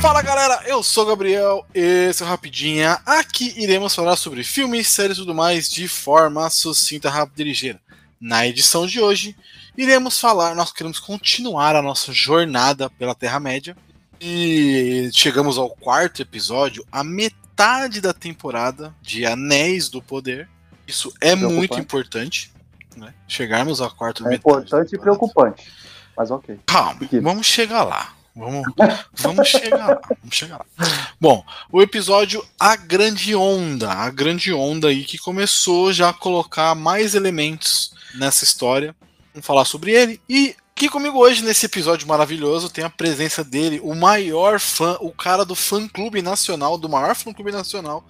Fala galera, eu sou o Gabriel, esse é o Rapidinha. Aqui iremos falar sobre filmes, séries e tudo mais de forma sucinta, rápida e ligeira. Na edição de hoje, iremos falar, nós queremos continuar a nossa jornada pela Terra-média. E chegamos ao quarto episódio, a metade da temporada de Anéis do Poder. Isso é muito importante, né? Chegarmos ao quarto é. Importante e preocupante. Mas ok. Calma, vamos chegar lá. Vamos, vamos chegar lá, vamos chegar lá. Bom, o episódio A Grande Onda, a grande onda aí que começou já a colocar mais elementos nessa história. Vamos falar sobre ele. E aqui comigo hoje, nesse episódio maravilhoso, tem a presença dele, o maior fã, o cara do fã clube nacional, do maior fã clube nacional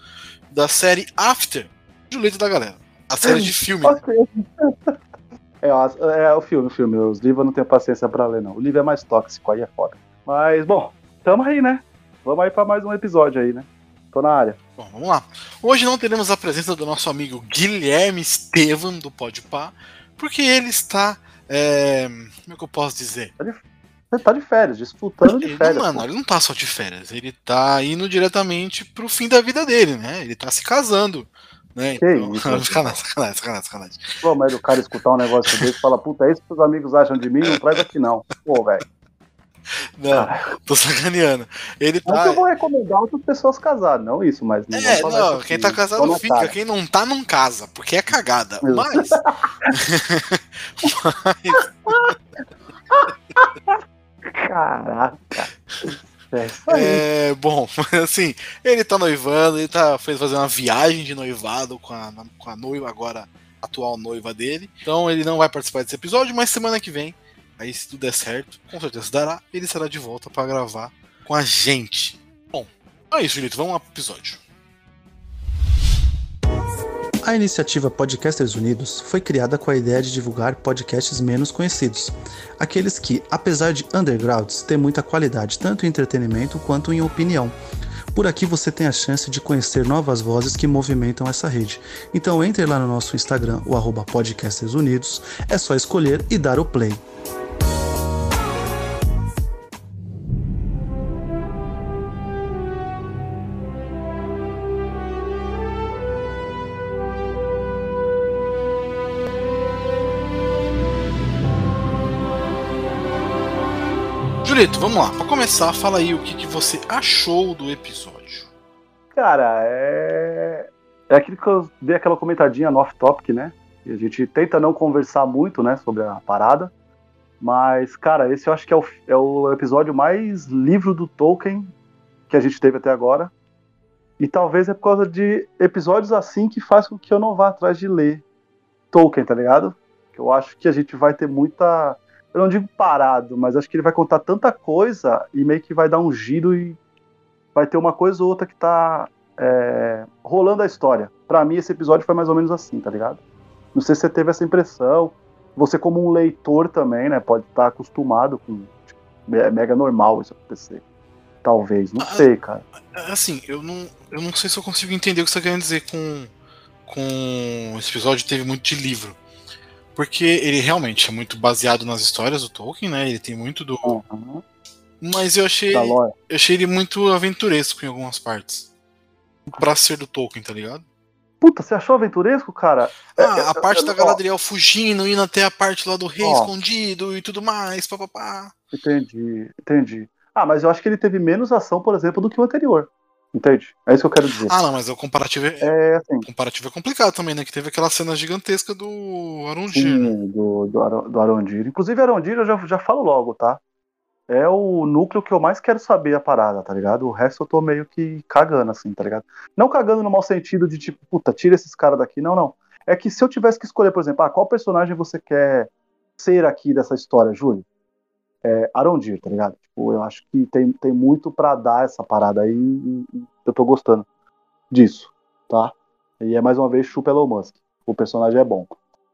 da série After, Julito da galera. A série de filme. É, é, o filme, o filme. Os livros eu não tenho paciência pra ler, não. O livro é mais tóxico, aí é foda. Mas, bom, tamo aí, né? Vamos aí para mais um episódio aí, né? Tô na área. Bom, vamos lá. Hoje não teremos a presença do nosso amigo Guilherme Estevam, do Podpah, porque ele está. É... Como é que eu posso dizer? Ele tá de férias, disputando de ele, férias. Não, mano, ele não tá só de férias, ele tá indo diretamente pro fim da vida dele, né? Ele tá se casando. Né? Que então, isso, sacanagem, sacanagem, sacanagem, sacanagem. Pô, mas o cara escutar um negócio desse e fala, puta, é isso que os amigos acham de mim, não traz aqui não. Pô, velho. Não, tô sacaneando. Ele Não tá. que eu vou recomendar outras pessoas casar, não isso, mas. Não É, não, isso quem tá casado fica, cara. quem não tá, não casa, porque é cagada. Meu. Mas. Caraca. É isso. É, bom, assim, ele tá noivando, ele tá, fez fazer uma viagem de noivado com a, com a noiva, agora atual noiva dele. Então ele não vai participar desse episódio, mas semana que vem, aí se tudo der certo, com certeza dará, ele será de volta pra gravar com a gente. Bom, é isso, Julito, vamos pro episódio. A iniciativa Podcasters Unidos foi criada com a ideia de divulgar podcasts menos conhecidos, aqueles que, apesar de undergrounds, têm muita qualidade tanto em entretenimento quanto em opinião. Por aqui você tem a chance de conhecer novas vozes que movimentam essa rede. Então entre lá no nosso Instagram, o arroba Podcasters Unidos, é só escolher e dar o play. Julito, vamos lá, pra começar, fala aí o que, que você achou do episódio. Cara, é. É aquilo que eu dei aquela comentadinha no off-topic, né? E a gente tenta não conversar muito, né, sobre a parada. Mas, cara, esse eu acho que é o, é o episódio mais livro do Tolkien que a gente teve até agora. E talvez é por causa de episódios assim que faz com que eu não vá atrás de ler Tolkien, tá ligado? Eu acho que a gente vai ter muita. Eu não digo parado, mas acho que ele vai contar tanta coisa e meio que vai dar um giro e vai ter uma coisa ou outra que tá é, rolando a história. Pra mim, esse episódio foi mais ou menos assim, tá ligado? Não sei se você teve essa impressão. Você, como um leitor também, né, pode estar acostumado com. tipo, é mega normal isso acontecer. Talvez, não Ah, sei, cara. Assim, eu não, eu não sei se eu consigo entender o que você tá querendo dizer com, com esse episódio teve muito de livro. Porque ele realmente é muito baseado nas histórias do Tolkien, né? Ele tem muito do. Uhum. Mas eu achei, Da eu achei ele muito aventuresco em algumas partes. Pra ser do Tolkien, tá ligado? Puta, você achou aventuresco, cara? É, Ah, eu- a parte eu- da ó, Galadriel fugindo, indo até a parte lá do rei Ó. escondido e tudo mais, papapá. Entendi, entendi. Ah, mas eu acho que ele teve menos ação, por exemplo, do que o anterior. Entende? É isso que eu quero dizer. Ah, não, mas o comparativo é, É assim, comparativo é complicado também, né? Que teve aquela cena gigantesca do Arundir. né? sim, do, do, Aro- do Arondir. Inclusive, Arondir eu já, já falo logo, tá? É o núcleo que eu mais quero saber a parada, tá ligado? O resto eu tô meio que cagando, assim, tá ligado? Não cagando no mau sentido de tipo, puta, tira esses caras daqui. Não, não. É que se eu tivesse que escolher, por exemplo, ah, qual personagem você quer ser aqui dessa história, Júlio? É Arondir, tá ligado? Tipo, eu acho que tem, tem muito pra dar essa parada aí e, e eu tô gostando disso, tá? E é mais uma vez chupa Elon Musk. O personagem é bom.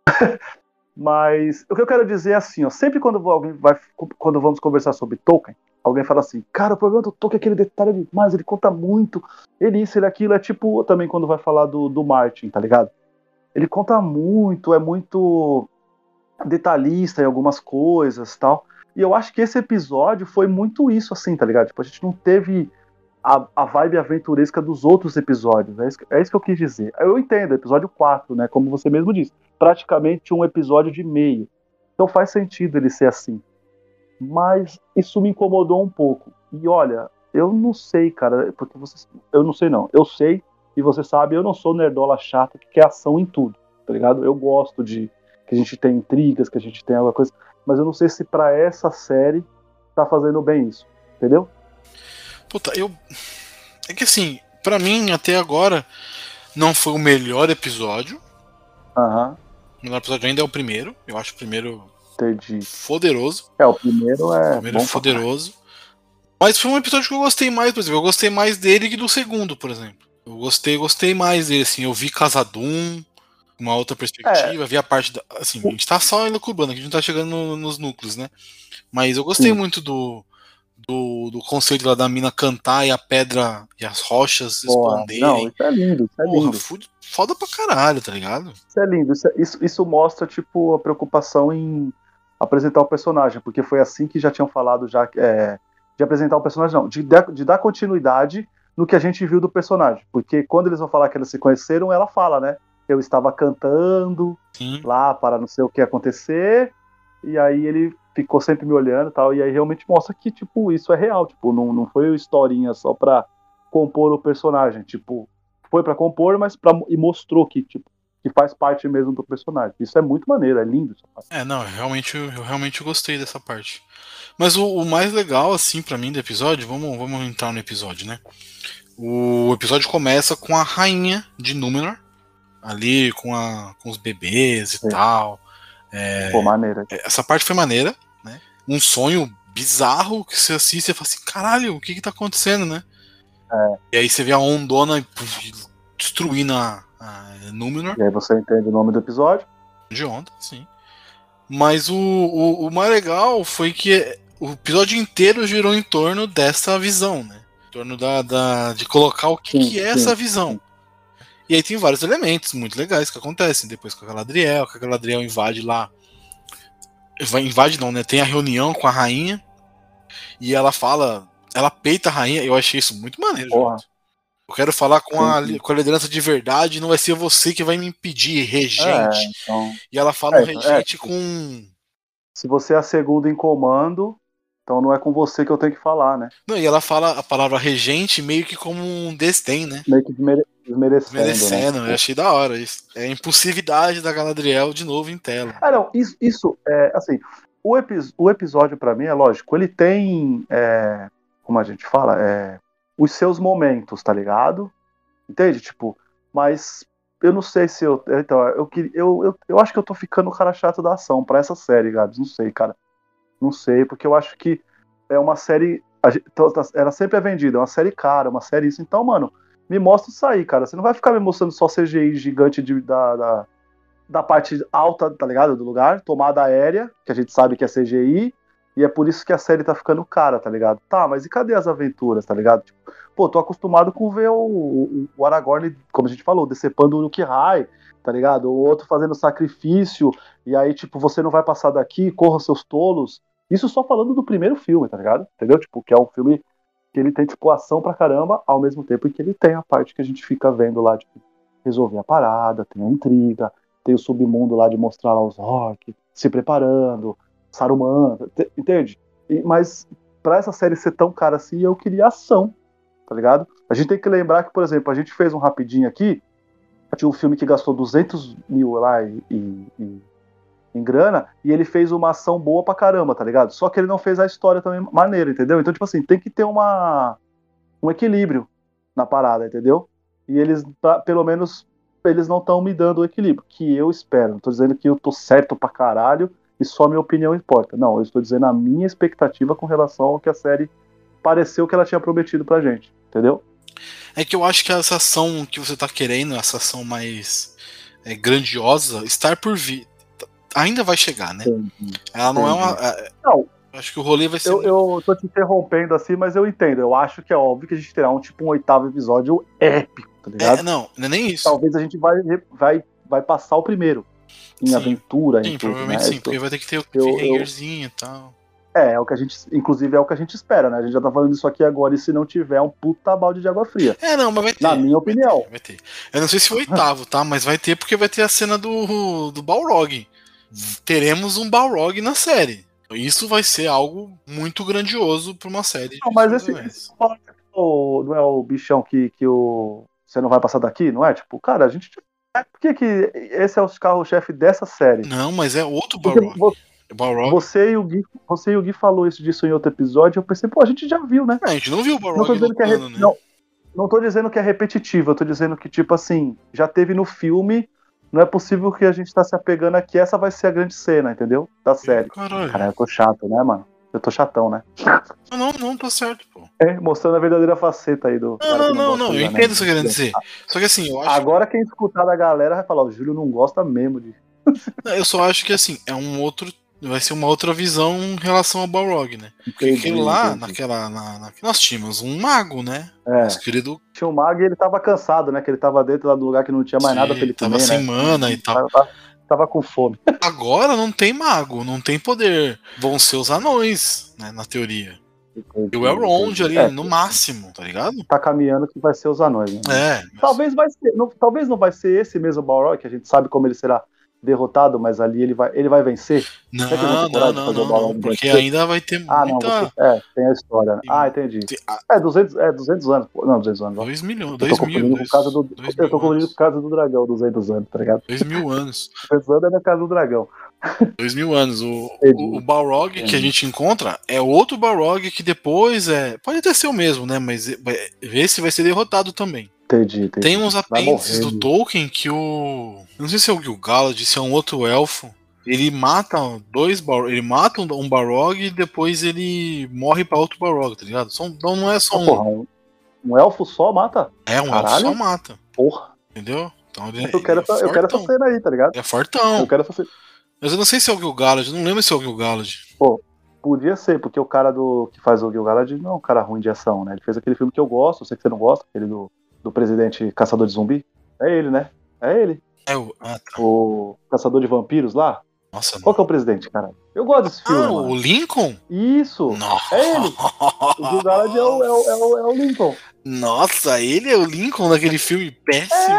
Mas o que eu quero dizer é assim, ó, sempre quando alguém vai, quando vamos conversar sobre Tolkien, alguém fala assim, cara, o problema do Tolkien é aquele detalhe demais, ele conta muito, ele isso, ele aquilo, é tipo também quando vai falar do, do Martin, tá ligado? Ele conta muito, é muito detalhista em algumas coisas tal. E eu acho que esse episódio foi muito isso, assim, tá ligado? Tipo, a gente não teve a, a vibe aventuresca dos outros episódios. É isso, é isso que eu quis dizer. Eu entendo, episódio 4, né? Como você mesmo disse. Praticamente um episódio de meio. Então faz sentido ele ser assim. Mas isso me incomodou um pouco. E olha, eu não sei, cara, porque você. Eu não sei, não. Eu sei, e você sabe, eu não sou nerdola chata que quer ação em tudo, tá ligado? Eu gosto de que a gente tem intrigas, que a gente tem alguma coisa. Mas eu não sei se para essa série tá fazendo bem isso, entendeu? Puta, eu. É que assim, para mim, até agora, não foi o melhor episódio. Aham. O melhor episódio ainda é o primeiro. Eu acho o primeiro Entendi. poderoso. É, o primeiro é. O primeiro é foderoso. Mas foi um episódio que eu gostei mais, por exemplo. Eu gostei mais dele que do segundo, por exemplo. Eu gostei, gostei mais dele, assim. Eu vi Casadum, uma outra perspectiva, vi a parte da. Assim, a gente tá só elucubrando, aqui a gente não tá chegando no- nos núcleos, né? Mas eu gostei Sim. muito do, do, do conceito lá da mina cantar e a pedra e as rochas Porra, expandirem. não, isso é lindo, isso é Porra, lindo. fude- foda pra caralho, tá ligado? Isso é lindo. Isso, é- isso, isso mostra, tipo, a preocupação em apresentar o personagem, porque foi assim que já tinham falado já é, de apresentar o personagem, não, de, dar- de dar continuidade no que a gente viu do personagem. Porque quando eles vão falar que eles se conheceram, ela fala, né? Eu estava cantando Sim. lá para não sei o que acontecer, e aí ele ficou sempre me olhando e tal, e aí realmente mostra que, tipo, isso é real, tipo, não, não foi historinha só pra compor o personagem, tipo, foi pra compor, mas pra, e mostrou que, tipo, que faz parte mesmo do personagem. Isso é muito maneiro, é lindo. É, não, eu realmente, eu realmente gostei dessa parte. Mas o, o mais legal, assim, pra mim do episódio, vamos, vamos entrar no episódio, né? O episódio começa com a rainha de Númenor, ali com, a, com os bebês e É. tal. Pô, maneiro. Essa parte foi maneira, né? Um sonho bizarro que você assiste e fala assim, caralho, o que que tá acontecendo, né? É. E aí você vê a ondona destruindo a, a Númenor. E aí você entende o nome do episódio. de onda, sim. Mas o, o, o mais legal foi que o episódio inteiro girou em torno dessa visão, né? Em torno da, da- de colocar o que, Sim, que é sim, essa visão. E aí tem vários elementos muito legais que acontecem. Depois com a Galadriel, que a Galadriel invade lá. Vai- Invade não, né? Tem a reunião com a rainha. E ela fala. Ela peita a rainha. Eu achei isso muito maneiro. Eu quero falar com a, com a liderança de verdade. Não vai ser você que vai me impedir, regente. É, então, E ela fala É, um regente é. com. se você é a segunda em comando, então não é com você que eu tenho que falar, né? Não, e ela fala a palavra regente meio que como um desdém, né? Meio que desmere- desmerecendo, Merecendo, né? eu achei da hora isso. É a impulsividade da Galadriel de novo em tela. Ah, não, isso, isso é assim. O, epi- o episódio, pra mim, é lógico, ele tem, é, como a gente fala, é, os seus momentos, tá ligado? Entende? Tipo, mas eu não sei se eu. Então, eu, eu, eu, eu acho que eu tô ficando o cara chato da ação pra essa série, Gabs. Não sei, cara. Não sei, porque eu acho que é uma série. gente- então, tá- Ela sempre é vendida, é uma série cara, uma série isso. Então, mano, me mostra isso aí, cara. Você não vai ficar me mostrando só CGI gigante de- da, da, da parte alta, tá ligado? Do lugar, tomada aérea, que a gente sabe que é CGI, e é por isso que a série tá ficando cara, tá ligado? Tá, mas e cadê as aventuras, tá ligado? Tipo, pô, tô acostumado com ver o, o, o Aragorn, como a gente falou, decepando o High, tá ligado? O outro fazendo sacrifício, e aí, tipo, você não vai passar daqui, corra seus tolos. Isso só falando do primeiro filme, tá ligado? Entendeu? Tipo, que é um filme que ele tem, tipo, ação pra caramba, ao mesmo tempo que ele tem a parte que a gente fica vendo lá, tipo, resolver a parada, tem a intriga, tem o submundo lá de mostrar lá os orcs se preparando, Saruman, te- entende? E- mas pra essa série ser tão cara assim, eu queria ação, tá ligado? A gente tem que lembrar que, por exemplo, a gente fez um rapidinho aqui, tinha um filme que gastou 200 mil lá e- em grana, e ele fez uma ação boa pra caramba, tá ligado? Só que ele não fez a história também maneira, entendeu? Então, tipo assim, tem que ter uma, um equilíbrio na parada, entendeu? E eles, pra- pelo menos, eles não estão me dando o equilíbrio, que eu espero. Não tô dizendo que eu tô certo pra caralho e só minha opinião importa. Não, eu estou dizendo a minha expectativa com relação ao que a série pareceu que ela tinha prometido pra gente, entendeu? É que eu acho que essa ação que você tá querendo, essa ação mais é, grandiosa, estar por vir. Ainda vai chegar, né? Ela não é uma. é, Não. Acho que o rolê vai ser. Eu, eu tô te interrompendo assim, mas eu entendo. Eu acho que é óbvio que a gente terá um tipo um oitavo episódio épico, tá ligado? É, não, não é nem isso. Talvez a gente vai, vai, vai passar o primeiro. Em Sim. aventura, Sim, em tudo, provavelmente né? sim, porque vai ter que ter o cliffhangerzinho e tal. É, é o que a gente, inclusive é o que a gente espera, né? A gente já tá falando isso aqui agora e se não tiver um puta balde de água fria. É, não, mas vai ter. Na minha opinião. Vai ter. Eu não sei se o oitavo, tá? Mas vai ter porque vai ter a cena do, do Balrog. Teremos um Balrog na série. Isso vai ser algo muito grandioso pra uma série. Não, mas esse, esse o- não é o bichão que, que o. Você não vai passar daqui, não é? Tipo, cara, a gente. é, Por que, que esse é o carro-chefe dessa série? Não, mas é outro Balrog. vo- Balrog. você, e o Gui, você e o Gui falou isso disso em outro episódio, eu pensei, pô, a gente já viu, né? É, a gente não viu o Não tô Balrog dizendo que é né? não, não tô dizendo que é repetitivo, eu tô dizendo que, tipo assim, já teve no filme, não é possível que a gente tá se apegando aqui, essa vai ser a grande cena, entendeu? Da série. Caralho. Cara, eu tô chato, né, mano? Eu tô chatão, né? Não, não, não, tá certo, pô. É, mostrando a verdadeira faceta aí do. Não, não, não, não, eu anime. entendo o que você tá querendo dizer. Só que assim, eu acho. Agora quem escutar da galera vai falar, o Júlio não gosta mesmo de. Eu só acho que assim, é um outro. Vai ser uma outra visão em relação ao Balrog, né? Porque Entendi, aquilo lá, entendi. naquela. Na, na- nós tínhamos um mago, né? É, Nosso querido. tinha o Mag e ele tava cansado, né? Que ele tava dentro lá do lugar que não tinha mais Sim, nada pra ele tava comer, sem né? mana e tal. Tava, tava- tava com fome. Agora não tem mago, não tem poder. Vão ser os anões, né? Na teoria. E o Elrond ali, É, no máximo, tá ligado? Tá caminhando que vai ser os anões, né? É. Talvez vai ser, não, talvez não vai ser esse mesmo Balrog, que a gente sabe como ele será derrotado, mas ali ele vai, ele vai vencer. Não, não, não, não, não, porque ainda vai ter Ah, não, muita. você, é, tem a história. né? Ah, entendi. É 200, é 200 anos. Não, 200 anos. ó. 2 milhões, Eu tô 2 mil. por causa do, dois eu tô confundindo por causa do dragão, 200 anos, tá ligado? 2 mil anos. 200 anos é na casa do dragão. Dois mil anos. O, Entendi. o, o Balrog que a Entendi. gente encontra é outro Balrog que depois é. Pode até ser o mesmo, né? Mas é- vai- esse vai ser derrotado também. Entendi, entendi. Tem uns apêndices do? Tolkien que o. eu Não sei se é o Gil-galad, se é um outro elfo. Ele mata dois Bar... Ele mata um Balrog e depois ele morre pra outro Balrog, tá ligado? Então não é só um. porra, um, um elfo só mata? É, um elfo Caralho. só mata. Porra. Entendeu? Então ele, Eu quero, ele é essa, eu quero essa cena aí, tá ligado? É fortão. Eu quero essa cena. Mas eu não sei se é o Gil-galad, não lembro se é o Gil-galad. Podia ser, porque o cara do que faz o Gil-galad não é um cara ruim de ação, né? Ele fez aquele filme que eu gosto, eu sei que você não gosta, aquele do, do presidente caçador de zumbi. É ele, né? É ele. É o. Ah, tá. O caçador de vampiros lá. Nossa, Qual que é o presidente, cara? Eu gosto desse filme, Ah, mano. o Lincoln? Isso. Nossa. É ele. O Gil-galad é o, é, o, é, o, é o Lincoln. Nossa, ele é o Lincoln daquele filme péssimo.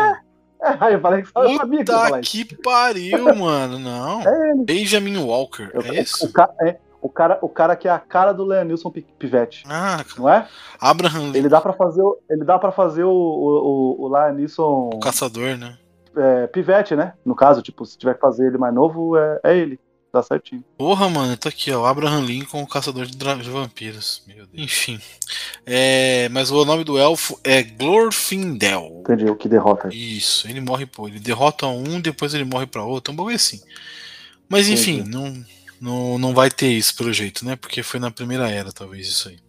É, eu falei que eu sabia que que pariu, mano. Não. É ele. Benjamin Walker, Eu- é o, isso? o, ca- é, o cara, o cara que é a cara do Leonilson Pi- Pivete, Ah, não é? Abraham Ele dá pra fazer, o- ele dá para fazer o, o, o, Leonilson o caçador, né? é, Pivete, né? No caso, tipo, se tiver que fazer ele mais novo, é, é ele. Dá certinho. Porra, mano, tá aqui, ó. Abraham Lincoln, o caçador de, de vampiros. Meu Deus. Enfim. É, mas o nome do elfo é Glorfindel. Entendi o que derrota. Isso, ele morre, pô. Ele derrota um, depois ele morre pra outro. Um bagulho assim. Mas enfim, Entendi. não, não, não vai ter isso pelo jeito, né? Porque foi na primeira era, talvez, isso aí.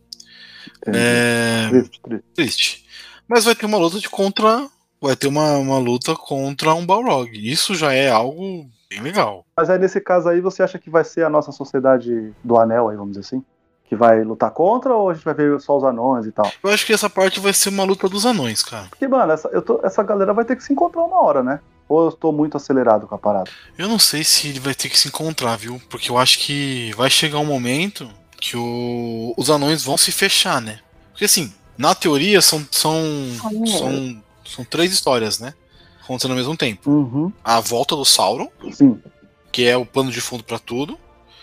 É. Triste, triste. Triste. Mas vai ter uma luta de contra. Vai ter uma, uma luta contra um Balrog. Isso já é algo bem legal. Mas aí nesse caso aí, você acha que vai ser a nossa sociedade do anel aí, vamos dizer assim? Que vai lutar contra ou a gente vai ver só os anões e tal? Eu acho que essa parte vai ser uma luta dos anões, cara. Porque, mano, essa, eu tô- essa galera vai ter que se encontrar uma hora, né? Ou eu tô muito acelerado com a parada? Eu não sei se ele vai ter que se encontrar, viu? Porque eu acho que vai chegar um momento que o- os anões vão se fechar, né? Porque assim, na teoria são são são, são três histórias, né? Acontecendo ao mesmo tempo. Uhum. A volta do Sauron, Sim. que é o plano de fundo pra tudo.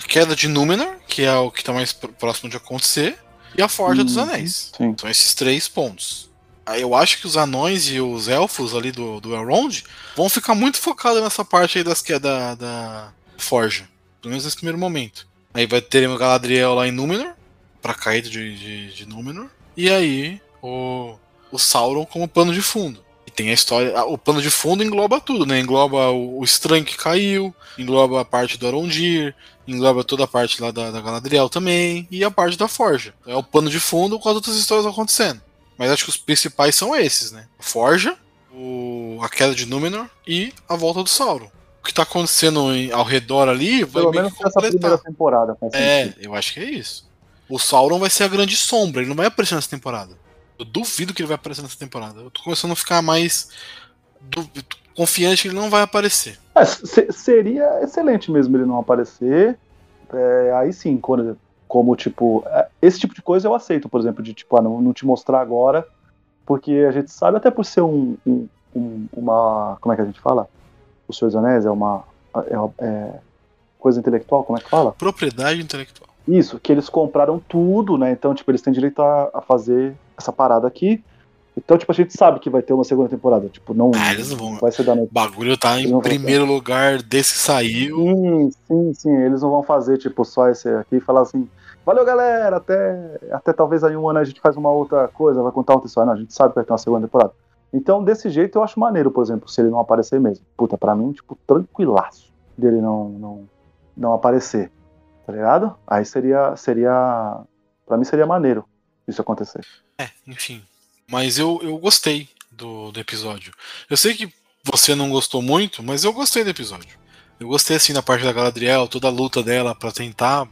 Queda de Númenor, que é o que tá mais pr- próximo de acontecer. E a Forja dos Uhum. Anéis. Sim. São esses três pontos. Eu acho que os anões e os elfos ali do, do Elrond vão ficar muito focados nessa parte aí das que é da, da Forja. Pelo menos nesse primeiro momento. Aí vai ter o Galadriel lá em Númenor, pra caída de, de, de Númenor. E aí o, o Sauron como plano de fundo. E tem a história. O plano de fundo engloba tudo, né? Engloba o, o Estranho que caiu, engloba a parte do Arondir, engloba toda a parte lá da, da Galadriel também, e a parte da Forja. É o plano de fundo com as outras histórias acontecendo. Mas acho que os principais são esses, né? A Forja, o, a queda de Númenor e a volta do Sauron. O que tá acontecendo em- ao redor ali vai Pelo meio menos que nessa primeira completar. temporada. É, eu acho que é isso. O Sauron vai ser a grande sombra, ele não vai aparecer nessa temporada. Eu duvido que ele vai aparecer nessa temporada. Eu tô começando a ficar mais du- confiante que ele não vai aparecer. É, se- seria excelente mesmo ele não aparecer. É, aí sim, quando Como, tipo, é, esse tipo de coisa eu aceito, por exemplo, de tipo, ah, não, não te mostrar agora, porque a gente sabe, até por ser um, um, um uma. Como é que a gente fala? O Senhor dos Anéis é uma. É, é, coisa intelectual, como é que fala? Propriedade intelectual. Isso, que eles compraram tudo, né? Então, tipo, eles têm direito a, a fazer essa parada aqui. Então, tipo, a gente sabe que vai ter uma segunda temporada. Tipo, não, Ah, eles não vão. vai ser da noite. O bagulho tá Eles em primeiro lugar desse que saiu. Sim, sim, sim. Eles não vão fazer, tipo, só esse aqui e falar assim, valeu, galera, até, até talvez aí um ano a gente faz uma outra coisa, vai contar outra história. Não, a gente sabe que vai ter uma segunda temporada. Então, desse jeito, eu acho maneiro, por exemplo, se ele não aparecer mesmo. Puta, pra mim, tipo, tranquilaço dele não, não, não aparecer. Tá ligado? Aí seria, seria, pra mim seria maneiro isso acontecer. É, enfim. Mas eu, eu gostei do, do episódio. Eu sei que você não gostou muito, mas eu gostei do episódio. Eu gostei assim da parte da Galadriel, toda a luta dela pra tentar,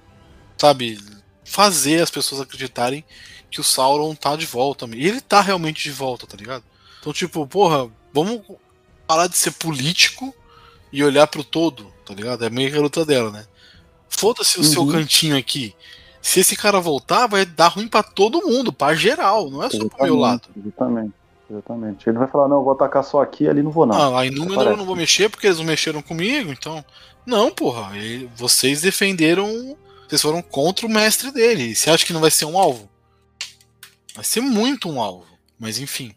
sabe, fazer as pessoas acreditarem que o Sauron tá de volta. E ele tá realmente de volta, tá ligado? Então, tipo, porra, vamos parar de ser político e olhar pro todo, tá ligado? É meio que a luta dela, né? Foda-se o seu Uhum. cantinho aqui. Se esse cara voltar, vai dar ruim pra todo mundo, pra geral, não é só pro meu lado. Exatamente, exatamente. Ele vai falar, não, eu vou atacar só aqui, ali não vou não. Ah, aí Númenor eu Parece. não vou mexer porque eles não mexeram comigo, então. Não, porra. Vocês defenderam. Vocês foram contra o mestre dele. Você acha que não vai ser um alvo? Vai ser muito um alvo. Mas enfim.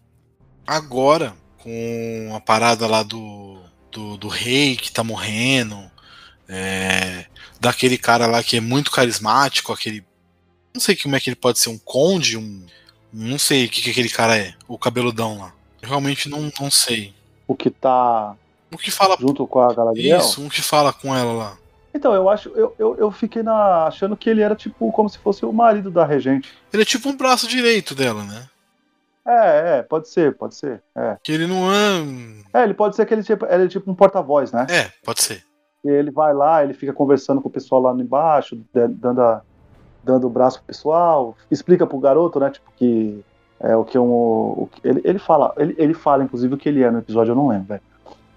Agora, com a parada lá do. Do, do rei que tá morrendo. é, daquele cara lá que é muito carismático, aquele. Não sei como é que ele pode ser um conde, um. Não sei o que, que aquele cara é, o cabeludão lá. Eu realmente não, não sei. O que tá O que fala junto com a Galadriel. isso, um que fala com ela lá. Então, eu acho, eu, eu, eu fiquei na, achando que ele era tipo como se fosse o marido da regente. Ele é tipo um braço direito dela, né? É, é, pode ser, pode ser. É, Que ele não é. é ele pode ser que ele, tipo, ele é tipo um porta-voz, né? É, pode ser. Ele vai lá, ele fica conversando com o pessoal lá embaixo, da- dando, a- dando o braço pro pessoal, explica pro garoto, né, tipo, que é o que um. O, que- ele, ele fala, ele, ele fala, inclusive, o que ele é no episódio, eu não lembro, velho.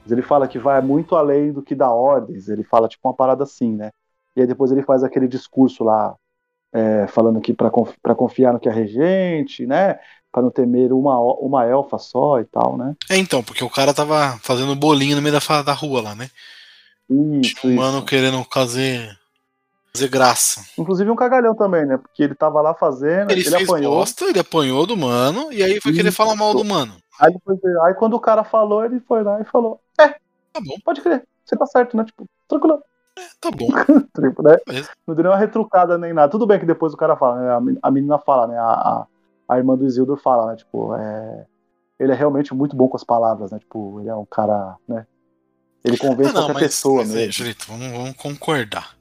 Mas ele fala que vai muito além do que dá ordens, ele fala tipo uma parada assim, né? E aí depois ele faz aquele discurso lá, é, falando que pra confi- confiar no que é regente, né? Pra não temer uma, uma elfa só e tal, né? É então, porque o cara tava fazendo bolinho no meio da, da rua lá, né? Isso, Tinha um mano querendo fazer. fazer graça. Inclusive um cagalhão também, né? Porque ele tava lá fazendo, Ele, ele, fez apanhou. bosta, ele apanhou do mano, e aí foi querer Isso. falar mal do mano. Aí, depois, aí quando o cara falou, ele foi lá e falou: É, Tá bom, pode crer, você tá certo, né? Tipo, tranquilo. tá bom. Tipo, né? Não deu nenhuma retrucada nem nada. Tudo bem que depois o cara fala, né? A menina fala, né? A, a, a irmã do Isildur fala, né? Tipo, é, ele é realmente muito bom com as palavras, né? Tipo, ele é um cara, né? Ele convence Ah, não, qualquer mas, pessoa mas aí, mesmo. Julito, vamos, vamos concordar.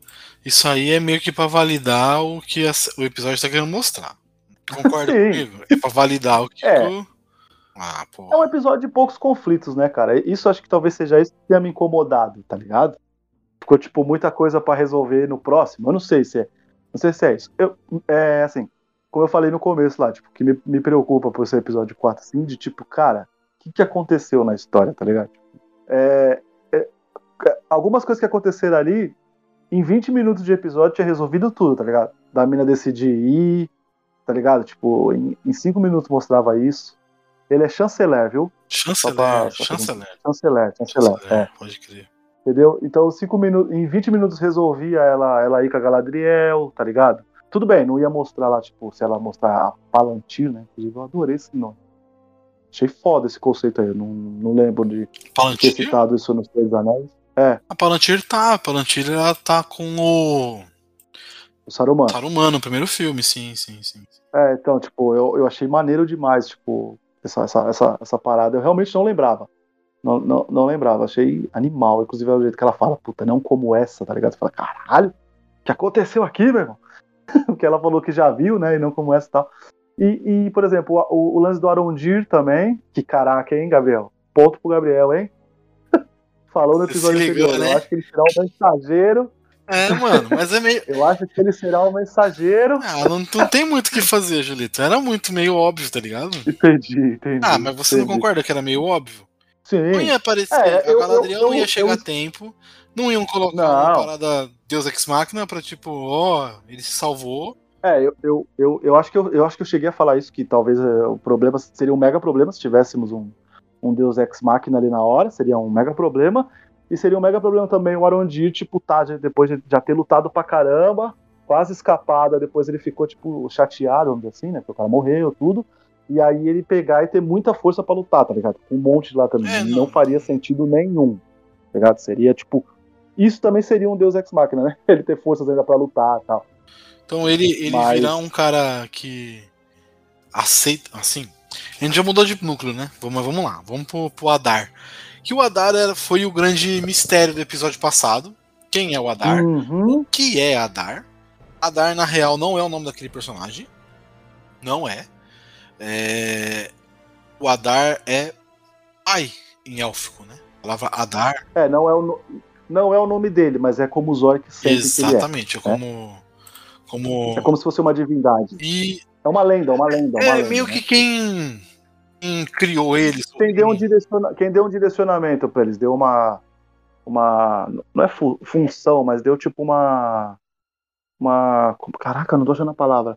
Isso aí é meio que pra validar o que a- o episódio tá querendo mostrar. Concorda comigo? É pra validar o que. É. o- Ah, pô. É um episódio de poucos conflitos, né, cara? Isso acho que talvez seja isso que tenha me incomodado, tá ligado? Ficou, tipo, muita coisa pra resolver no próximo. Eu não sei se é. Não sei se é isso. Eu, é assim, como eu falei no começo lá, tipo, que me, me preocupa por ser episódio 4, assim, de tipo, cara, o que, que aconteceu na história, tá ligado? É, é, algumas coisas que aconteceram ali, em 20 minutos de episódio tinha resolvido tudo, tá ligado? Da mina decidir ir, tá ligado? Tipo, em 5 minutos mostrava isso. Ele é chanceler, viu? Chanceler, pra- chanceler. Chanceler, chanceler, chanceler, é. Pode crer. Entendeu? Então, cinco minutos, em 20 minutos resolvia ela, ela ir com a Galadriel, tá ligado? Tudo bem, não ia mostrar lá, tipo, se ela mostrar a Palantir, né? Inclusive, eu adorei esse nome. Achei foda esse conceito aí. eu Não, não lembro de ter Palantir? citado isso nos Três Anéis. É, A Palantir tá. A Palantir ela tá com o o Saruman. Saruman no primeiro filme, sim, sim, sim. É, então, tipo, eu, eu achei maneiro demais, tipo, essa, essa, essa, essa parada. Eu realmente não lembrava. Não, não, não lembrava, achei animal. Inclusive, é o jeito que ela fala, puta, não como essa, tá ligado? Você fala, caralho, o que aconteceu aqui, meu irmão? Porque ela falou que já viu, né? E não como essa e tal. E, e por exemplo, o, o lance do Arondir também, que caraca, hein, Gabriel? Ponto pro Gabriel, hein? Falou no episódio ligou, anterior. né? Eu acho que ele será um mensageiro. É, mano, mas é meio. Eu acho que ele será um mensageiro. Ah, não, não tem muito o que fazer, Julito. Era muito meio óbvio, tá ligado? Entendi, entendi. Ah, mas você não entendi. concorda que era meio óbvio? Sim. Não ia aparecer, É, a eu- Galadriel eu- não ia eu- chegar eu- a tempo, não iam colocar Não. uma parada Deus Ex Machina pra tipo, ó, ele se salvou, É, eu, eu, eu, eu, acho que eu, eu acho que eu cheguei a falar isso, que talvez é, o problema seria um mega problema se tivéssemos um, um Deus Ex Machina ali na hora, seria um mega problema. E seria um mega problema também o Arondir, tipo, tá, depois de já ter lutado pra caramba, quase escapada, depois ele ficou, tipo, chateado, vamos dizer assim, né? Porque o cara morreu, tudo. E aí ele pegar e ter muita força para lutar, tá ligado? Um monte lá também. É, não. não. faria sentido nenhum, tá ligado? Seria, tipo. Isso também seria um Deus Ex Machina, né? Ele ter forças ainda para lutar e tal. Então ele, ele Mas... virar um cara que aceita, assim. A gente já mudou de núcleo, né? Vamos, vamos lá, vamos pro, pro Adar. Que o Adar era, foi o grande mistério do episódio passado. Quem é o Adar? Uhum. O que é Adar? Adar, na real, não é o nome daquele personagem. Não é. é... O Adar é pai em élfico, né? A palavra Adar. É, não é o, no... não é o nome dele, mas é como o Zork sente Exatamente, que ele é, é como como... É como se fosse uma divindade. E... É uma lenda, uma lenda. Uma é lenda, meio né? que quem... quem, criou eles. Quem deu, um direciona... quem deu um direcionamento para eles, deu uma. uma não é fu função, mas deu tipo uma. Uma. Caraca, não tô achando a palavra.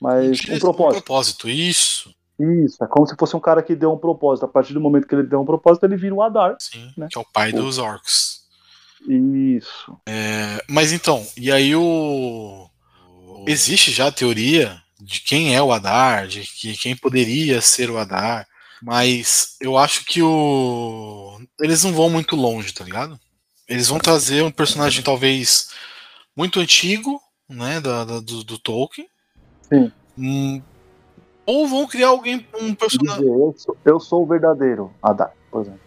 Mas um propósito. Um propósito, isso. Isso, é como se fosse um cara que deu um propósito. A partir do momento que ele deu um propósito, ele vira um Adar. Sim, né? que é o pai Pô. dos orcs. Isso. É, mas então, e aí o existe já a teoria de quem é o Adar, de que quem poderia ser o Adar, mas eu acho que o eles não vão muito longe, tá ligado? Eles vão trazer um personagem talvez muito antigo, né, da, da do, do, Tolkien. Sim. Hum, ou vão criar alguém um personagem. Eu sou, eu sou o verdadeiro Adar, por exemplo.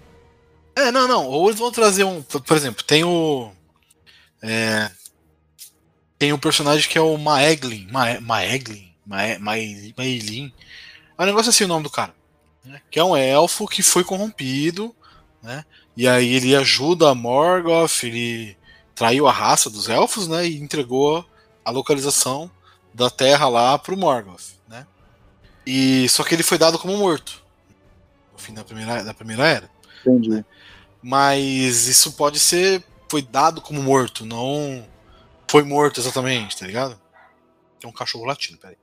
É, não, não. Ou eles vão trazer um. Por exemplo, tem o. É, tem um personagem que é o Maeglin. Ma Maeglin? Maelin. É um negócio assim o nome do cara. Né? Que é um elfo que foi corrompido. Né? E aí ele ajuda a Morgoth, ele traiu a raça dos elfos, né? E entregou a localização da terra lá pro Morgoth, né? E só que ele foi dado como morto no fim da primeira, da primeira era. Entendi. Né? Mas isso pode ser foi dado como morto, não foi morto exatamente, tá ligado? Tem um cachorro latindo, peraí.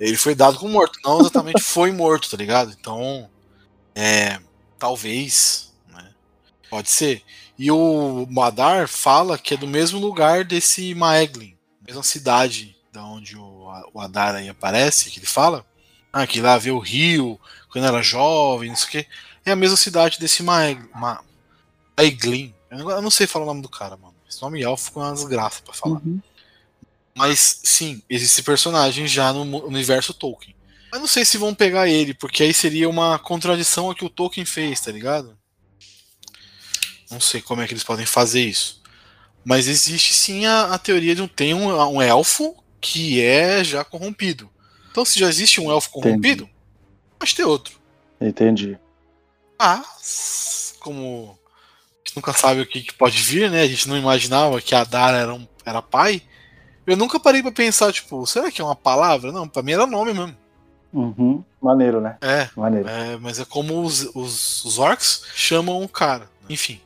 Ele foi dado como morto, não exatamente foi morto, tá ligado? Então, é. Talvez, né? Pode ser. E o Madar fala que é do mesmo lugar desse Maeglin, mesma cidade da onde o, o Adar aí aparece, que ele fala. Ah, que lá vê o rio, quando era jovem, não sei o que. É a mesma cidade desse Maeglin. Ma, Maeglin. Eu não sei falar o nome do cara, mano. Esse nome elfo ficou uma desgraça pra falar. Uhum. Mas sim, existe personagem já no universo Tolkien. Mas não sei se vão pegar ele, porque aí seria uma contradição ao que o Tolkien fez, tá ligado? Não sei como é que eles podem fazer isso. Mas existe sim a, a teoria de um tem um, um, elfo que é já corrompido. Então, se já existe um elfo corrompido, Entendi. pode ter outro. Entendi. Ah, como nunca sabe o que, que, pode vir, né? A gente não imaginava que a Dara era, um, era pai. Eu nunca parei para pensar, tipo, será que é uma palavra? Não, pra mim era nome mesmo. Uhum. Maneiro, né? É. Maneiro. É, mas é como os, os, os orcs chamam o cara. Enfim.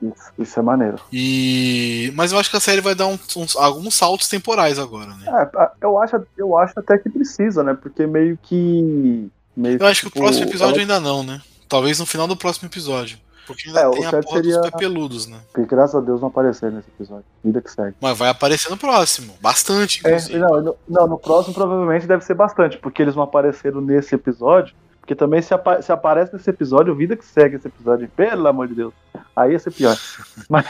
Isso, isso, é maneiro. E... Mas eu acho que a série vai dar uns, uns, alguns saltos temporais agora, né? É, eu acho, eu acho até que precisa, né? Porque meio que. Meio eu acho que o tipo, próximo episódio ela... ainda não, né? Talvez no final do próximo episódio. Porque ainda é, tem a porra seria... dos pepeludos, né? Porque graças a Deus não apareceu nesse episódio. Vida que segue. Mas vai aparecer no próximo. Bastante, é, inclusive. É, não, no, não, no próximo provavelmente deve ser bastante, porque eles não apareceram nesse episódio. Porque também se, apa se aparece nesse episódio, vida que segue esse episódio, pelo amor de Deus. Aí ia ser pior. Mas...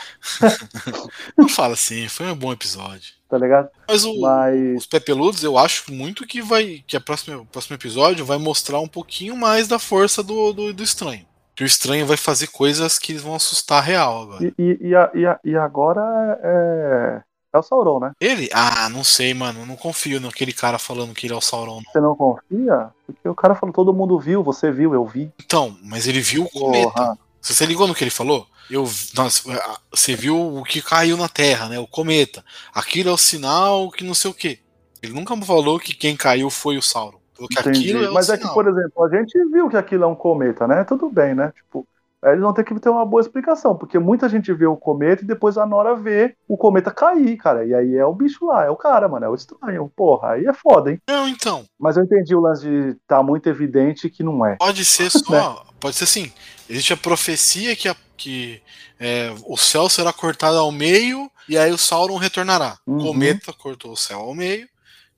não fala assim, foi um bom episódio. Tá ligado? Mas, o, Mas... os Pepeludos, eu acho muito que vai. Que a próxima, o próximo episódio vai mostrar um pouquinho mais da força do, do, do estranho. Que o estranho vai fazer coisas que vão assustar real agora. E, e, e, e, agora é. É o Sauron, né? Ele? Ah, não sei, mano. Não confio naquele cara falando que ele é o Sauron. Não. Você não confia? Porque o cara falou, todo mundo viu, você viu, eu vi. Então, mas ele viu o cometa. Você, você ligou no que ele falou? Eu, nossa, você viu o que caiu na Terra, né? O cometa. Aquilo é o sinal que não sei o quê. Ele nunca falou que quem caiu foi o Sauron. Entendi. É Mas é que, por exemplo, a gente viu que aquilo é um cometa, né? Tudo bem, né? Tipo, eles vão ter que ter uma boa explicação, porque muita gente vê o cometa e depois a Nora vê o cometa cair, cara. E aí é o bicho lá, é o cara, mano, é o estranho. Porra, aí é foda, hein? Não, então. Mas eu entendi o lance de tá muito evidente que não é. Pode ser só. pode ser assim. Existe a profecia que, a, que é, o céu será cortado ao meio e aí o Sauron retornará. Uhum. O cometa cortou o céu ao meio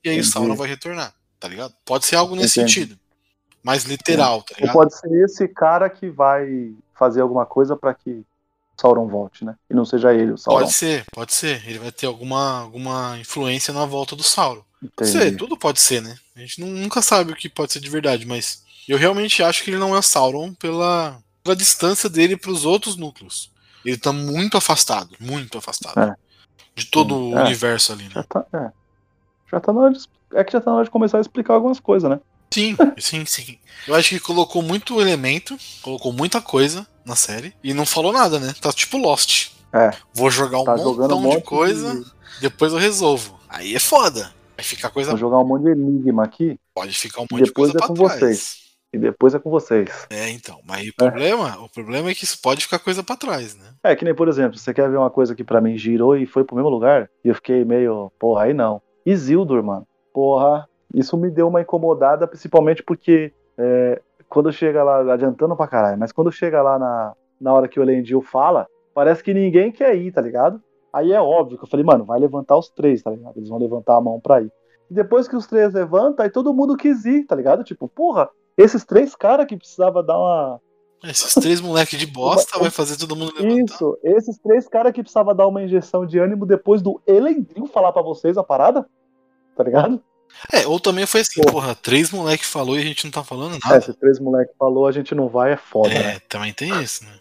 e aí Entendi. o Sauron vai retornar, tá ligado? Pode ser algo nesse Entendi. sentido. Mais literal, tá Ou ligado? pode ser esse cara que vai fazer alguma coisa pra que Sauron volte, né? E não seja ele o Sauron. Pode ser, pode ser. Ele vai ter alguma, alguma influência na volta do Sauron. Pode ser, tudo pode ser, né? A gente nu- nunca sabe o que pode ser de verdade, mas eu realmente acho que ele não é Sauron pela, pela distância dele pros outros núcleos. Ele tá muito afastado, muito afastado. É. De todo Sim, o é. universo ali, né? Já tá, é. Já tá na hora de, é que já tá na hora de começar a explicar algumas coisas, né? Sim, sim, sim. Eu acho que colocou muito elemento, colocou muita coisa na série e não falou nada, né? Tá tipo Lost. É. Vou jogar um Tá montão um monte de coisa, depois eu resolvo. Aí é foda. Vai ficar coisa. Vou jogar um monte de enigma aqui Pode ficar um monte de coisa é pra com trás. vocês. e depois é com vocês. É, então. Mas o problema, o problema é que isso pode ficar coisa pra trás, né? É que nem, por exemplo, você quer ver uma coisa que pra mim girou e foi pro mesmo lugar? E eu fiquei meio, porra, aí não. Isildur, mano. Porra, isso me deu uma incomodada, principalmente porque é, quando chega lá, adiantando pra caralho, mas quando chega lá na, na hora que o Elendil fala, parece que ninguém quer ir, tá ligado? Aí é óbvio que eu falei, mano, vai levantar os três, tá ligado? Eles vão levantar a mão pra ir. E depois que os três levantam, aí todo mundo quis ir, tá ligado? Tipo, porra, esses três caras que precisava dar uma, Esses três moleques de bosta vai fazer todo mundo levantar. isso, esses três caras que precisava dar uma injeção de ânimo depois do Elendil falar pra vocês a parada, tá ligado? É, ou também foi assim, Pô. porra, três moleques falou e a gente não tá falando É, nada. se três moleque falou, a gente não vai, é foda, né? É, também tem isso, né?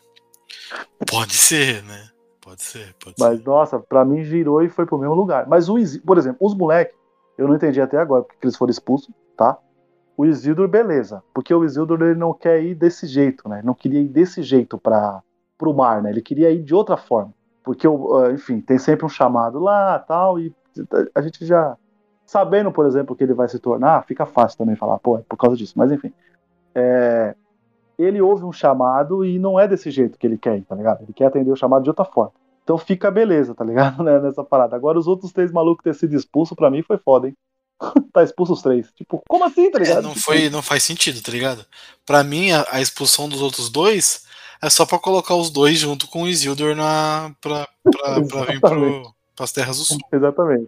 Pode ser, né? Pode ser, pode Mas, ser. nossa, pra mim girou e foi pro mesmo lugar. Mas o Isildur, por exemplo, os moleques, eu não entendi até agora porque eles foram expulsos, tá? O Isildur, beleza. Porque o Isildur, ele não quer ir desse jeito, né? Não queria ir desse jeito pra, pro mar, né? Ele queria ir de outra forma. Porque, ah, enfim, tem sempre um chamado lá, tal, e a gente já... Sabendo, por exemplo, que ele vai se tornar, fica fácil também falar, pô, é por causa disso. Mas, enfim. É, ele ouve um chamado e não é desse jeito que ele quer, tá ligado? Ele quer atender o chamado de outra forma. Então fica beleza, tá ligado? Né, Nessa parada. Agora os outros três malucos ter sido expulso, pra mim foi foda, hein? tá expulso os três. Tipo, como assim, tá É, ligado? não, Tipo, foi, não faz sentido, tá ligado? Pra mim, a, a expulsão dos outros dois é só pra colocar os dois junto com o Isildur na, pra, pra, pra vir pro, pras terras do sul. Exatamente.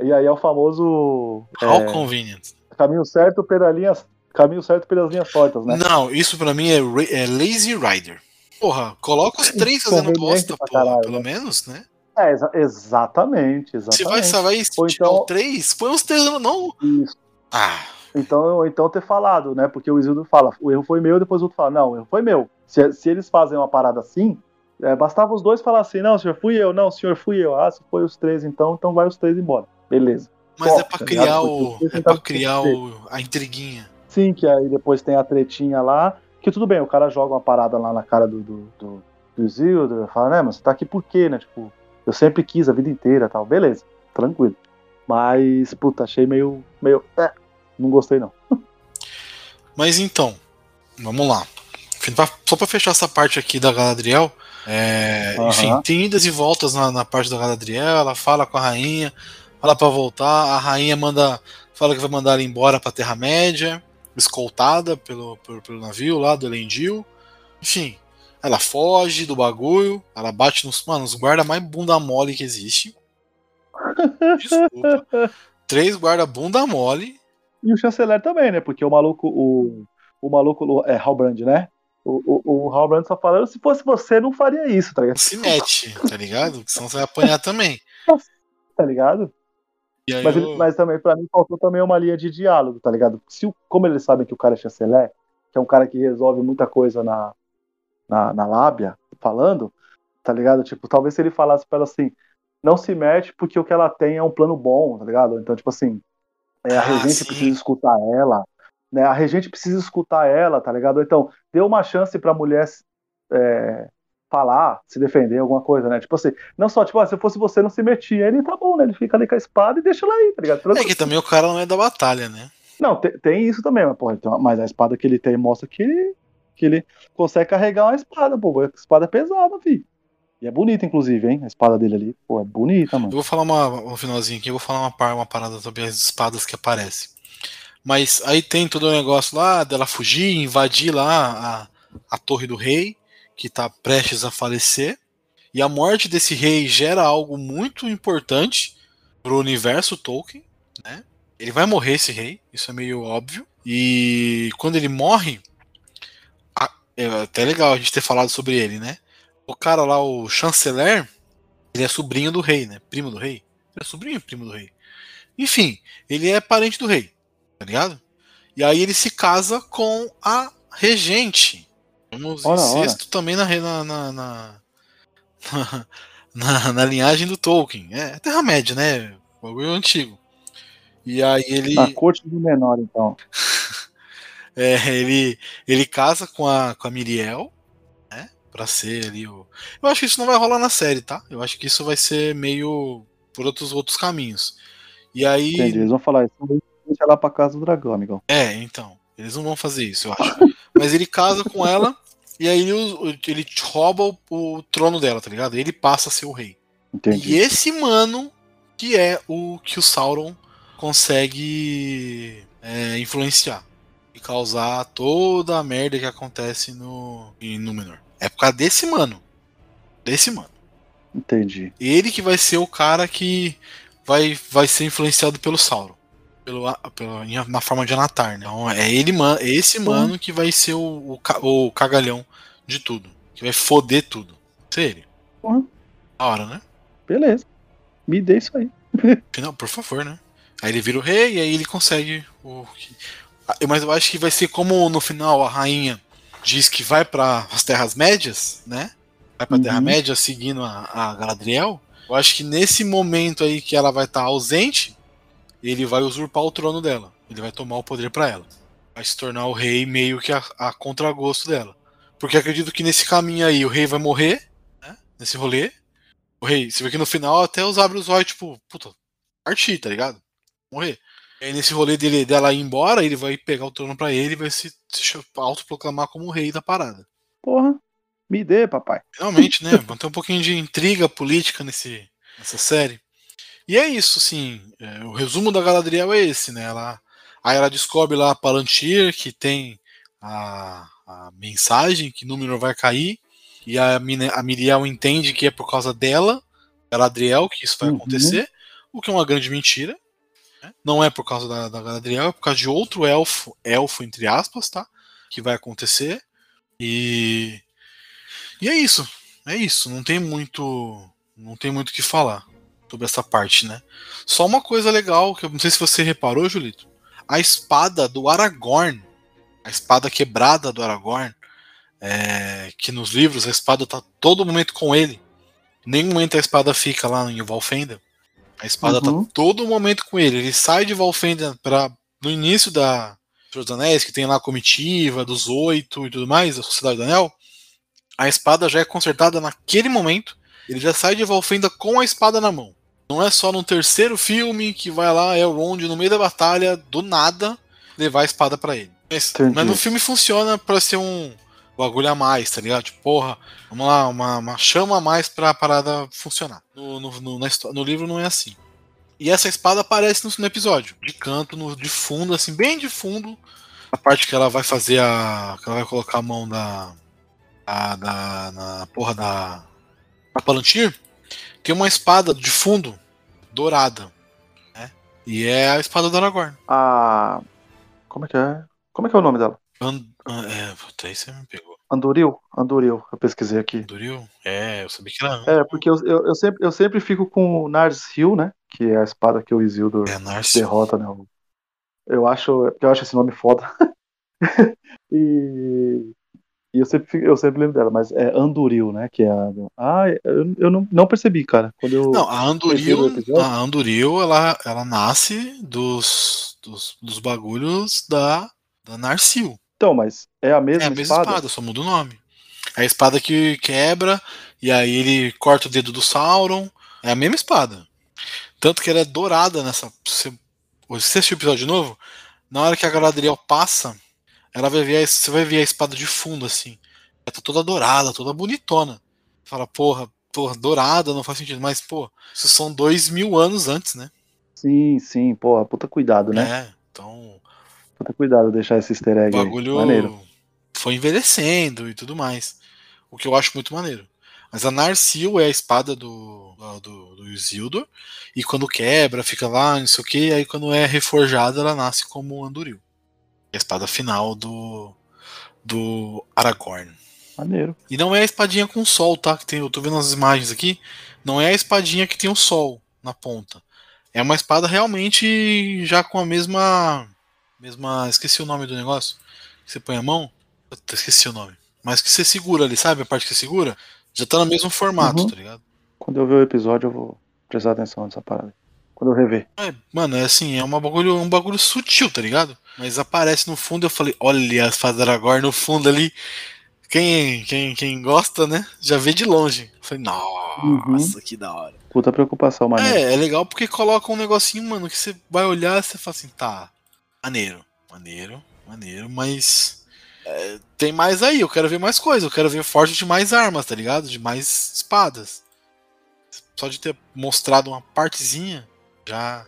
E aí é o famoso How é, convenient. caminho certo pelas linhas, caminho certo pelas linhas tortas, né? Não, isso pra mim é, é Lazy Rider. Porra, coloca os três fazendo bosta, porra, caralho, pelo né? menos, né? É, exa- exatamente, vai, exatamente. se vai Ou tirar então- três, põe os três, não. Isso. Ah, Então, então ter falado, né? Porque o Isildur fala, o erro foi meu, depois o outro fala, não, o erro foi meu. Se, se eles fazem uma parada assim, é, bastava os dois falar assim, não, senhor, fui eu, não, senhor, fui eu. Ah, se foi os três, então, então vai os três embora. Beleza. mas Ó, é pra tá criar o. É pra criar o, a intriguinha. Sim, que aí depois tem a tretinha lá, que tudo bem, o cara joga uma parada lá na cara do, do, do, do Isildur, fala, né, mas você tá aqui por quê, né? Tipo, eu sempre quis a vida inteira tal. Beleza, tranquilo. Mas, puta, achei meio. meio. É, não gostei não. Mas então, vamos lá. Só pra fechar essa parte aqui da Galadriel. é, Aham. Enfim, tem idas e voltas na, na parte da Galadriel. Ela fala com a rainha, fala pra voltar. A rainha manda, fala que vai mandar ela embora pra Terra-média, escoltada pelo, pelo, pelo navio lá do Elendil. Enfim, ela foge do bagulho. Ela bate nos, mano, os guarda mais bunda mole que existe. Desculpa. Três guarda bunda mole. E o chanceler também, né? Porque o maluco, o, o maluco, é Halbrand, né? O, o, o Halbrand só falando, se fosse você, não faria isso, tá ligado? se mete, tá ligado? Senão você vai apanhar também. Tá ligado? Mas, eu- ele- mas também, pra mim, faltou também uma linha de diálogo, tá ligado? Se, como eles sabem que o cara é chanceler, que é um cara que resolve muita coisa na, na, na lábia, falando, tá ligado? Tipo, talvez se ele falasse pra ela assim, não se mete porque o que ela tem é um plano bom, tá ligado? Então, tipo assim, é, a Ah, regente sim. precisa escutar ela, né? A regente precisa escutar ela, tá ligado? Então, dê uma chance pra mulher é, falar, se defender, alguma coisa, né? Tipo assim, não só, tipo, ah, se fosse você, não se metia. Ele tá bom, né? Ele fica ali com a espada e deixa ela aí, tá ligado? É que também o cara não é da batalha, né? Não, tem, tem isso também, mas, porra, então, mas a espada que ele tem mostra que ele Que ele consegue carregar uma espada, pô. A espada é pesada, filho. E é bonita, inclusive, hein? A espada dele ali. Pô, é bonita, mano. Eu vou falar uma, um finalzinho aqui, eu vou falar uma, par- uma parada sobre as espadas que aparecem. Mas aí tem todo o negócio lá dela fugir, invadir lá a, a torre do rei, que tá prestes a falecer. E a morte desse rei gera algo muito importante pro universo Tolkien, né? Ele vai morrer esse rei, isso é meio óbvio. E quando ele morre, é até legal a gente ter falado sobre ele, né? O cara lá, o chanceler, ele é sobrinho do rei, né? Primo do rei. Ele é sobrinho primo do rei. Enfim, ele é parente do rei, tá ligado? E aí ele se casa com a regente. Vamos Ora, ora. incesto também na, na, na, na, na- na linhagem do Tolkien. É Terra-média, né? Bagulho antigo. E aí ele. Na corte do menor, então. É, ele, ele casa com a, com a Miriel, né? Pra ser ali o. Eu acho que isso não vai rolar na série, tá? Eu acho que isso vai ser meio por outros, outros caminhos. E aí. Entendi. Eles vão falar isso. Deixa lá pra casa do dragão, amigão. É, então. Eles não vão fazer isso, eu acho. Mas ele casa com ela e aí ele, ele rouba o, o trono dela, tá ligado? Ele passa a ser o rei. Entendi. E esse mano que é o que o Sauron consegue é, influenciar e causar toda a merda que acontece no em Númenor. É por causa desse mano. Desse mano. Entendi. Ele que vai ser o cara que vai, vai ser influenciado pelo Sauron. Pelo, pelo- na forma de Anatar, né? Então é ele, man- é esse mano que vai ser o, o, o cagalhão de tudo. Que vai foder tudo. Ser ele. Da hora, né? Beleza. Me dê isso aí. Não, por favor, né? Aí ele vira o rei e aí ele consegue o. Mas eu acho que vai ser como no final a rainha diz que vai para as Terras Médias, né? Vai para a Uhum. Terra Média seguindo a, a Galadriel. Eu acho que nesse momento aí que ela vai estar ausente, ele vai usurpar o trono dela. Ele vai tomar o poder para ela. Vai se tornar o rei meio que a, a contragosto dela. Porque acredito que nesse caminho aí o rei vai morrer, né? Nesse rolê. O rei, você vê que no final até os abre os olhos, tipo, puta, partir, tá ligado? Morrer. E aí nesse rolê dele, dela ir embora, ele vai pegar o trono pra ele e vai se, se autoproclamar como o rei da parada. Porra. Me dê, papai. Finalmente, né? Vamos ter um pouquinho de intriga política nesse, nessa série. E é isso, assim. é, o resumo da Galadriel é esse, né? Ela, aí ela descobre lá a Palantir, que tem a, a mensagem que Númenor vai cair. E a, a Miriel entende que é por causa dela, Galadriel, que isso vai Uhum. acontecer. O que é uma grande mentira. né? Não é por causa da, da Galadriel, é por causa de outro elfo, elfo entre aspas, tá? Que vai acontecer. E e é isso. É isso. Não tem muito. Não tem muito o que falar sobre essa parte, né? Só uma coisa legal, que eu não sei se você reparou, Julito. A espada do Aragorn. A espada quebrada do Aragorn. é, que nos livros a espada tá todo momento com ele. Nenhum momento a espada fica lá em Valfenda. A espada Uhum. tá todo momento com ele. Ele sai de Valfenda para no início da Senhor dos Anéis, que tem lá a comitiva dos oito e tudo mais, a Sociedade do Anel a espada já é consertada naquele momento. Ele já sai de Valfenda com a espada na mão. Não é só no terceiro filme que vai lá Elrond no meio da batalha, do nada, levar a espada pra ele. Mas, mas no filme funciona pra ser um bagulho a mais, tá ligado? Tipo, porra, vamos lá, uma, uma chama a mais pra parada funcionar. No, no, no, na no livro não é assim. E essa espada aparece no, no episódio, de canto, no, de fundo, assim, bem de fundo. A parte que ela vai fazer a. que ela vai colocar a mão da, a- da, na porra da, da Palantir, tem uma espada de fundo dourada. Né? E é a espada do Aragorn. A. Como é que é? Como é que é o nome dela? And, é, puta, aí você me pegou. Anduril? Anduril, eu pesquisei aqui. Duril? É, eu sabia que era. É, porque eu, eu, eu sempre, eu sempre fico com o Nars Hill, né? Que é a espada que o Isildur É derrota, né? Eu acho, eu acho esse nome foda. e, e eu, sempre, eu sempre lembro dela, mas é Anduril, né? Que é a. Ah, eu, eu não, não percebi, cara. Quando eu. Não, a Anduril, episódio? a Anduril ela, ela nasce dos, dos, dos bagulhos da, da Narsil. Então, mas é a mesma, É a mesma espada? só muda o nome. É a espada que quebra, e aí ele corta o dedo do Sauron. É a mesma espada. Tanto que ela é dourada nessa. Você, você assistiu o episódio de novo? Na hora que a Galadriel passa, ela vai ver, você vai ver a espada de fundo assim. Ela tá toda dourada, toda bonitona. Fala, porra, porra, dourada, não faz sentido. Mas, pô, isso são dois mil anos antes, né? Sim, sim, porra, puta cuidado, né? É, então. Puta cuidado deixar esse easter egg. O bagulho aí. Maneiro. foi envelhecendo e tudo mais. O que eu acho muito maneiro. Mas a Narsil é a espada do, do, do Isildur. E quando quebra, fica lá, não sei o que. Aí quando é reforjada, ela nasce como Anduril. A espada final do, do Aragorn. Maneiro. E não é a espadinha com sol, tá? Que tem, eu tô vendo as imagens aqui. Não é a espadinha que tem o sol na ponta. É uma espada realmente já com a mesma. mesma esqueci o nome do negócio. Que você põe a mão. Esqueci o nome. Mas que você segura ali, sabe? A parte que você segura. Já tá no mesmo formato, Uhum. tá ligado? Quando eu ver o episódio, eu vou prestar atenção nessa parada. Quando eu rever. É, mano, é assim, é uma bagulho, um bagulho sutil, tá ligado? Mas aparece no fundo, eu falei, olha a espada do Aragorn no fundo ali. Quem, quem, quem gosta, né? Já vê de longe. Eu falei, nossa, que da hora. Puta preocupação, maneiro. É, é legal porque coloca um negocinho, mano, que você vai olhar e você fala assim, tá, maneiro, maneiro, maneiro, mas é, tem mais aí, eu quero ver mais coisa, eu quero ver forte de mais armas, tá ligado? De mais espadas. Só de ter mostrado uma partezinha, já,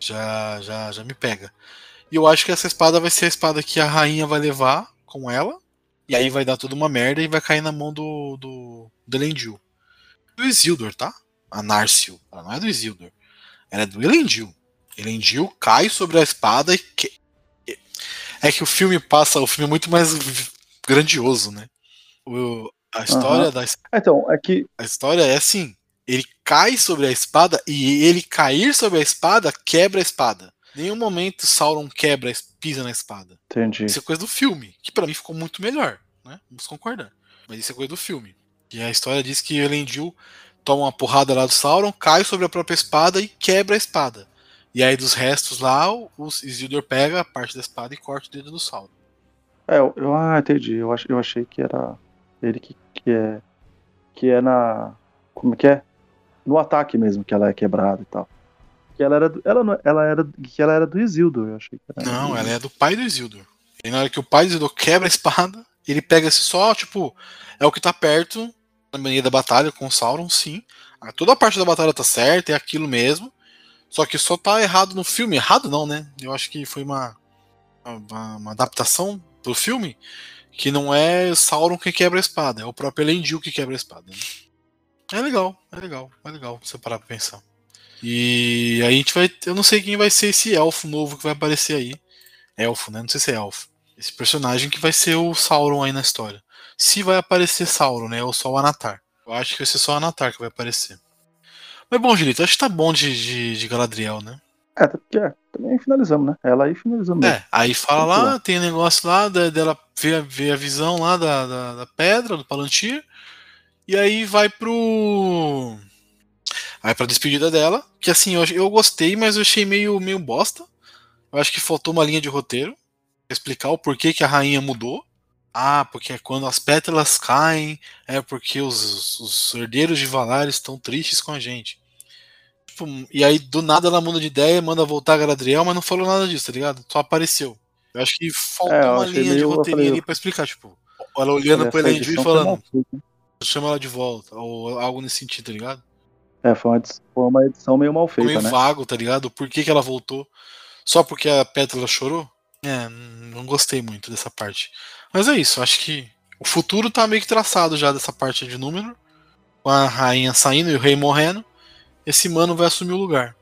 já, já, já me pega. E eu acho que essa espada vai ser a espada que a rainha vai levar com ela, e aí vai dar tudo uma merda e vai cair na mão do, do, do Elendil. Do Isildur, tá? a Narsil. Ela não é do Isildur. Ela é do Elendil. Elendil cai sobre a espada e. Que... É que o filme passa. O filme é muito mais grandioso, né? O... A história Aham. da Então, é que. a história é assim: ele cai sobre a espada e ele cair sobre a espada quebra a espada. Nenhum momento Sauron quebra, pisa na espada. Entendi. Isso é coisa do filme, que pra mim ficou muito melhor, né? Vamos concordar. Mas isso é coisa do filme. E a história diz que Elendil toma uma porrada lá do Sauron, cai sobre a própria espada e quebra a espada. E aí dos restos lá, o Isildur pega a parte da espada e corta o dedo do Sauron. É, eu, eu- ah, entendi. Eu, ach, eu achei que era ele que, que é. Que é na. Como que é? No ataque mesmo, que ela é quebrada e tal. Que ela era do, ela, não- ela era, que ela era do Isildur, eu achei que era. Não, ela é do pai do Isildur. E na hora que o pai do Isildur quebra a espada, ele pega esse só, tipo, é o que tá perto na meio da batalha com o Sauron, sim. Ah, Toda a parte da batalha tá certa, é aquilo mesmo. Só que só tá errado no filme. Errado não, né? Eu acho que foi uma, uma, uma adaptação pro filme que não é Sauron que quebra a espada, é o próprio Elendil que quebra a espada. né? É legal, é legal, é legal você parar pra pensar. E aí a gente vai. Eu não sei quem vai ser esse elfo novo que vai aparecer aí. Elfo, né? Não sei se é elfo. Esse personagem que vai ser o Sauron aí na história. Se vai aparecer Sauron, né? Ou só o Anatar. Eu acho que vai ser só o Anatar que vai aparecer. Mas bom, Julito, acho que tá bom de, de, de Galadriel, né? É, porque é, também finalizamos, né? Ela aí finalizamos. É, aí fala lá, tem um negócio lá da- dela ver, a- ver a visão lá da, da, da pedra, do Palantir. E aí vai pro. Aí pra despedida dela. Que assim, eu, eu gostei, mas eu achei meio, meio bosta. Eu acho que faltou uma linha de roteiro. Pra explicar o porquê que a rainha mudou. Ah, porque é quando as pétalas caem, é porque os, os herdeiros de Valar estão tristes com a gente. Tipo, e aí do nada ela muda de ideia, manda voltar a Galadriel, mas não falou nada disso, tá ligado? Só apareceu. Eu acho que faltou É, uma linha de roteirinho falei- ali pra explicar, tipo, ela olhando Essa pro Elendil e falando, chama ela de volta, ou algo nesse sentido, tá ligado? É, foi uma, edição, foi uma edição meio mal feita, meio né? vago, tá ligado? Por que, que ela voltou? Só porque a Pétala chorou? É, não gostei muito dessa parte. Mas é isso, acho que o futuro tá meio que traçado já dessa parte de número. Com a rainha saindo e o rei morrendo. Esse mano vai assumir o lugar.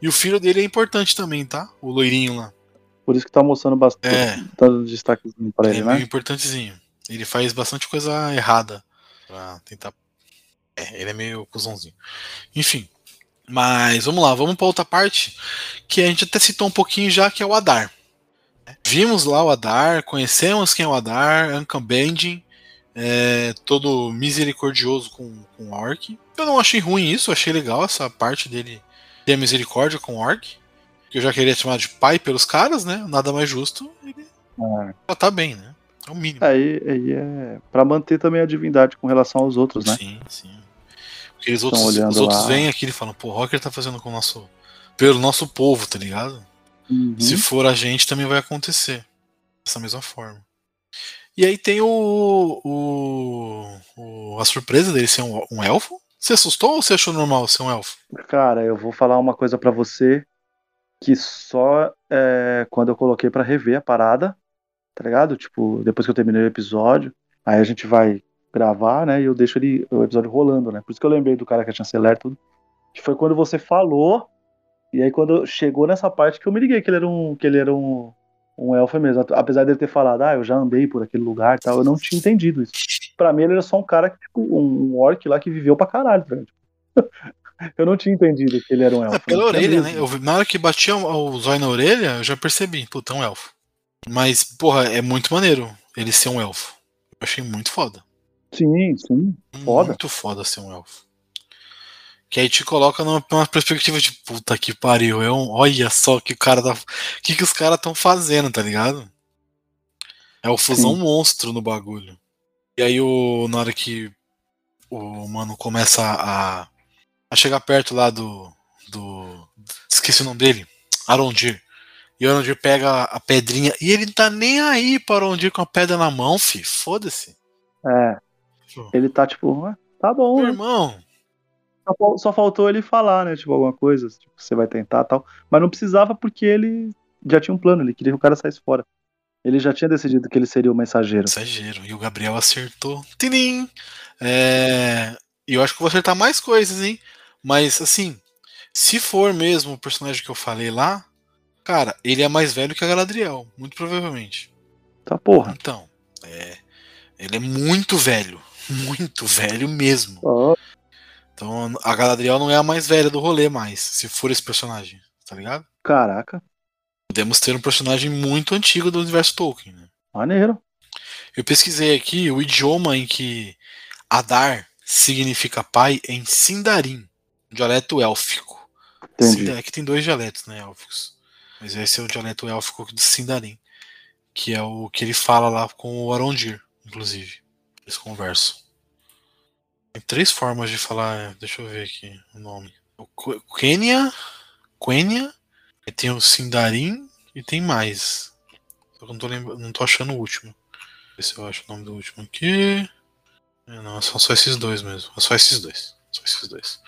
E o filho dele é importante também, tá? O loirinho lá. Por isso que tá mostrando bastante, É. dando destaquezinho pra Ele ele, é né? importantezinho. Ele faz bastante coisa errada pra tentar. É, ele é meio cuzãozinho. Enfim. Mas vamos lá, vamos pra outra parte que a gente até citou um pouquinho já, que é o Adar. Vimos lá o Adar, conhecemos quem é o Adar, Ankan Bending, é, todo misericordioso com, com o Orc. Eu não achei ruim isso, achei legal essa parte dele ter misericórdia com o Orc. Que eu já queria chamar de pai pelos caras, né? Nada mais justo. Ele É. já tá bem, né? É o mínimo. Aí, aí é pra manter também a divindade com relação aos outros, né? Sim, sim. Os outros, os outros lá. vêm aqui e falam, pô, o Rocker tá fazendo com o nosso. pelo nosso povo, tá ligado? Uhum. Se for a gente, também vai acontecer. dessa mesma forma. E aí tem o, o, o a surpresa dele ser um, um, elfo. Você assustou ou você achou normal ser um elfo? Cara, eu vou falar uma coisa para você que só é, quando eu coloquei para rever a parada, tá ligado? Tipo, depois que eu terminei o episódio, aí a gente vai gravar, né? E eu deixo ele, o episódio rolando, né? Por isso que eu lembrei do cara que tinha chanceler tudo. Que foi quando você falou. E aí quando chegou nessa parte que eu me liguei que ele era um. Que ele era um, um elfo mesmo. Apesar dele ter falado, ah, eu já andei por aquele lugar e tal, eu não tinha entendido isso. Pra mim ele era só um cara, tipo, um orc lá que viveu pra caralho, tá Eu não tinha entendido que ele era um elfo. É, pela orelha, né? Eu, na hora que batia o zóio na orelha, eu já percebi, puta, é um elfo. Mas, porra, é muito maneiro ele ser um elfo. Eu achei muito foda. Sim, sim. Foda. Muito foda ser um elfo. Que aí te coloca numa, numa perspectiva de puta que pariu. É um, olha só que o cara tá. que, que os caras estão fazendo, tá ligado? É o fusão sim. monstro no bagulho. E aí o, na hora que o mano começa a, a chegar perto lá do. do. Esqueci o nome dele. Arondir. E o Arondir pega a pedrinha. E ele não tá nem aí para Arondir com a pedra na mão, fi. Foda-se. É. Ele tá tipo, tá bom. Meu né? irmão. Só, só, faltou ele falar, né? Tipo, alguma coisa. Tipo, você vai tentar tal. Mas não precisava porque ele já tinha um plano. Ele queria que o cara saísse fora. Ele já tinha decidido que ele seria o mensageiro. Mensageiro. E o Gabriel acertou. Tinim! É... E eu acho que vou acertar mais coisas, hein? Mas, assim, se for mesmo o personagem que eu falei lá, cara, ele é mais velho que a Galadriel. Muito provavelmente. Tá porra. Então, é. Ele é muito velho. Muito velho mesmo. Oh. Então a Galadriel não é a mais velha do rolê mais, se for esse personagem, tá ligado? Caraca. Podemos ter um personagem muito antigo do universo Tolkien. Né? Maneiro. Eu pesquisei aqui o idioma em que Adar significa pai em Sindarin, dialeto élfico. Entendi. Aqui tem dois dialetos, né, élficos. Mas esse é o dialeto élfico do Sindarin, que é o que ele fala lá com o Arondir inclusive. Eles conversam. Tem três formas de falar. Deixa eu ver aqui o nome. O Quenya, Quenya, tem o Sindarin e tem mais. Só que não tô, lembrando, não tô achando o último. Ver se eu acho o nome do último aqui. É, não, são só esses dois mesmo. É só esses dois. Só esses dois.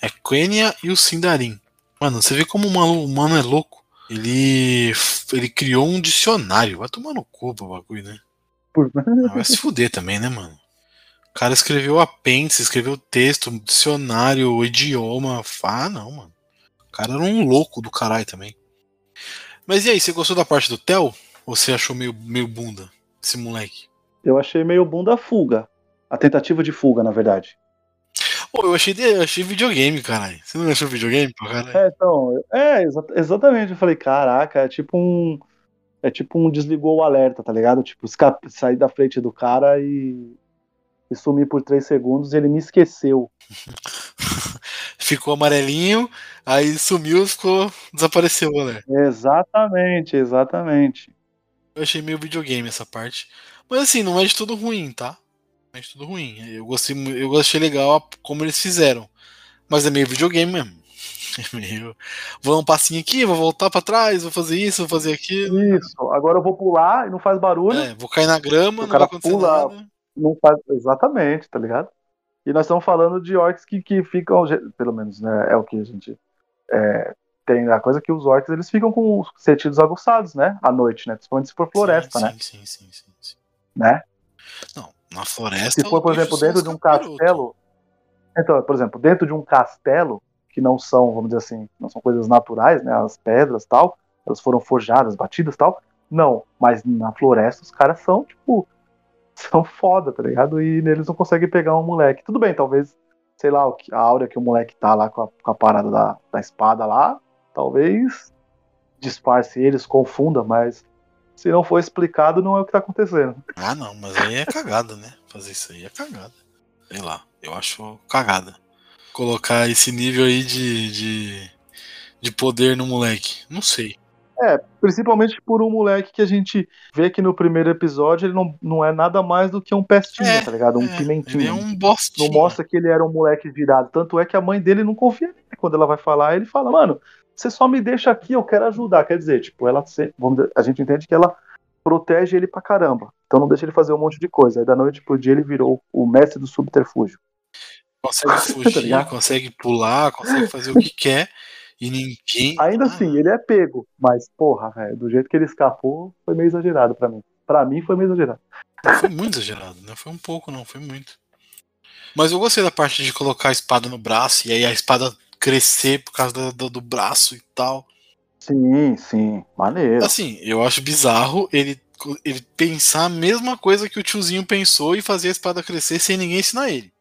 É Quenya e o Sindarin. Mano, você vê como o mano é louco. Ele, ele criou um dicionário. Vai tomar no cu o bagulho, né? Por... Ah, vai se fuder também, né, mano? O cara escreveu apêndice, escreveu texto, dicionário, idioma. Ah, não, mano. O cara era um louco do caralho também. Mas e aí, você gostou da parte do Theo? Ou você achou meio, meio bunda esse moleque? Eu achei meio bunda a fuga. A tentativa de fuga, na verdade. Pô, eu achei, eu achei videogame, caralho. Você não achou videogame, caralho? É, então. É, exa exatamente. Eu falei, caraca, é tipo um é tipo um desligou o alerta, tá ligado? Tipo, sair da frente do cara e, e sumir por três segundos e ele me esqueceu. ficou amarelinho, aí sumiu, ficou, desapareceu, né? Exatamente, exatamente. Eu achei meio videogame essa parte. Mas assim, não é de tudo ruim, tá? Não é de tudo ruim. Eu gostei, eu gostei legal como eles fizeram. Mas é meio videogame mesmo. meio. Vou dar um passinho aqui, vou voltar para trás, vou fazer isso, vou fazer aquilo. Isso, agora eu vou pular e não faz barulho. É, vou cair na grama, o não vai acontecer pula, nada. Não faz... Exatamente, tá ligado? E nós estamos falando de orcs que, que ficam, pelo menos, né? É o que a gente é, tem a coisa que os orcs eles ficam com os sentidos aguçados, né? À noite, né? Principalmente se for floresta, sim, né? Sim, sim, sim, sim, Né? Não, na floresta. Se for, por exemplo, dentro de um castelo. Então, por exemplo, dentro de um castelo, que não são, vamos dizer assim, não são coisas naturais, né? As pedras tal, elas foram forjadas, batidas tal. Não, mas na floresta os caras são, tipo, são foda, tá ligado? E neles não conseguem pegar um moleque. Tudo bem, talvez, sei lá, a áurea que o moleque tá lá com a, com a parada da, da espada lá, talvez disfarce eles, confunda, mas se não for explicado, não é o que tá acontecendo. Ah, não, mas aí é cagada, né? Fazer isso aí é cagada. Sei lá, eu acho cagada colocar esse nível aí de, de, de poder no moleque. Não sei. É, principalmente por um moleque que a gente vê que no primeiro episódio ele não, não é nada mais do que um pestinha, é, tá ligado? Um é, pimentinho. Ele é um bostinho. Não mostra que ele era um moleque virado. Tanto é que a mãe dele não confia nele. Quando ela vai falar, ele fala, mano, você só me deixa aqui, eu quero ajudar. Quer dizer, tipo, ela vamos a gente entende que ela protege ele pra caramba. Então não deixa ele fazer um monte de coisa. Aí da noite pro dia ele virou o mestre do subterfúgio. Consegue Tá fugir, ligado? consegue pular, consegue fazer o que quer. E ninguém. Ainda Ah, assim, ele é pego. Mas, porra, velho, do jeito que ele escapou, foi meio exagerado pra mim. Pra mim foi meio exagerado. Foi muito exagerado, né? Foi um pouco, não, foi muito. Mas eu gostei da parte de colocar a espada no braço e aí a espada crescer por causa do, do- do braço e tal. Sim, sim. Maneiro. Assim, eu acho bizarro ele, ele pensar a mesma coisa que o tiozinho pensou e fazer a espada crescer sem ninguém ensinar ele.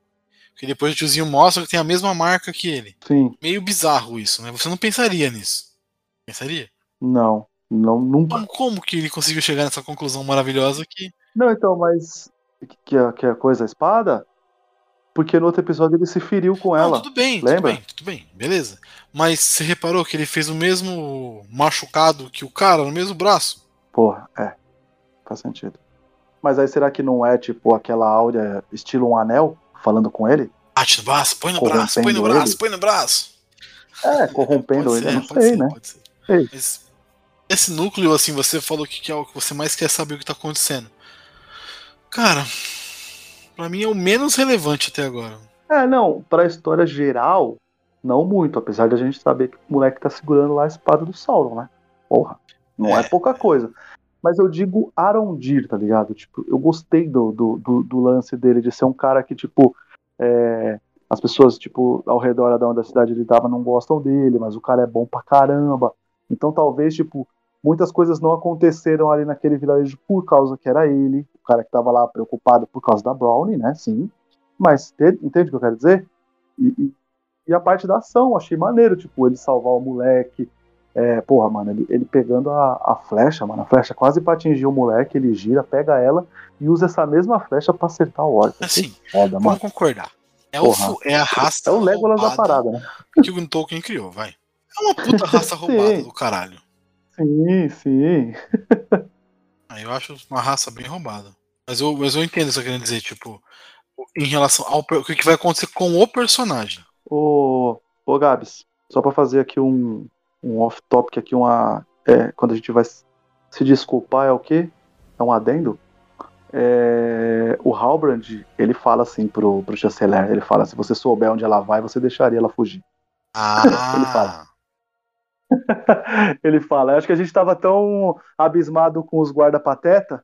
Porque depois o tiozinho mostra que tem a mesma marca que ele. Sim. Meio bizarro isso, né? Você não pensaria nisso. Pensaria? Não. Não, nunca. Como, como que ele conseguiu chegar nessa conclusão maravilhosa que. Não, então, mas. Que, que, a, que a coisa, a espada? Porque no outro episódio ele se feriu com Não, ela. tudo bem, lembra? tudo bem, tudo bem, beleza. Mas você reparou que ele fez o mesmo machucado que o cara no mesmo braço? Porra, é. Faz sentido. Mas aí será que não é tipo aquela áurea estilo um anel falando com ele? Bate no braço, põe no braço, põe no braço, ele? põe no braço. É, corrompendo Pode ele, ser, não pode sei, ser, né? Mas esse núcleo, assim, você falou que que é o que você mais quer saber o que tá acontecendo. Cara, pra mim é o menos relevante até agora. É, não, pra história geral, não muito, apesar de a gente saber que o moleque tá segurando lá a espada do Sauron, né? Porra, não é, É. pouca coisa. Mas eu digo Arondir, tá ligado? Tipo, eu gostei do, do, do, do lance dele de ser um cara que, tipo, é, as pessoas, tipo, ao redor da onde a cidade ele tava não gostam dele, mas o cara é bom pra caramba. Então talvez, tipo, muitas coisas não aconteceram ali naquele vilarejo por causa que era ele, o cara que tava lá preocupado por causa da Brownie, né? Sim. Mas te- entende o que eu quero dizer? E, e- e a parte da ação, achei maneiro, tipo, ele salvar o moleque. É, porra, mano, ele, ele pegando a, a flecha, mano, a flecha quase pra atingir o moleque, ele gira, pega ela e usa essa mesma flecha pra acertar o orc. Assim, Foda, vamos concordar. Elfo Porra. é a raça É o Legolas da parada, né? que o Tolkien criou, vai. É uma puta raça roubada do caralho. Sim, sim. Aí eu acho uma raça bem roubada. Mas eu, mas eu entendo o que tá querendo dizer, tipo, em relação ao o que que vai acontecer com o personagem. Ô, ô Gabs, só pra fazer aqui um, um off-topic aqui, uma. é, quando a gente vai se desculpar, é o quê? É um adendo? É, o Halbrand, ele fala assim pro, pro chanceler, ele fala, se você souber onde ela vai, você deixaria ela fugir. Ele Ah, fala. ele fala, acho que a gente tava tão abismado com os guarda-pateta.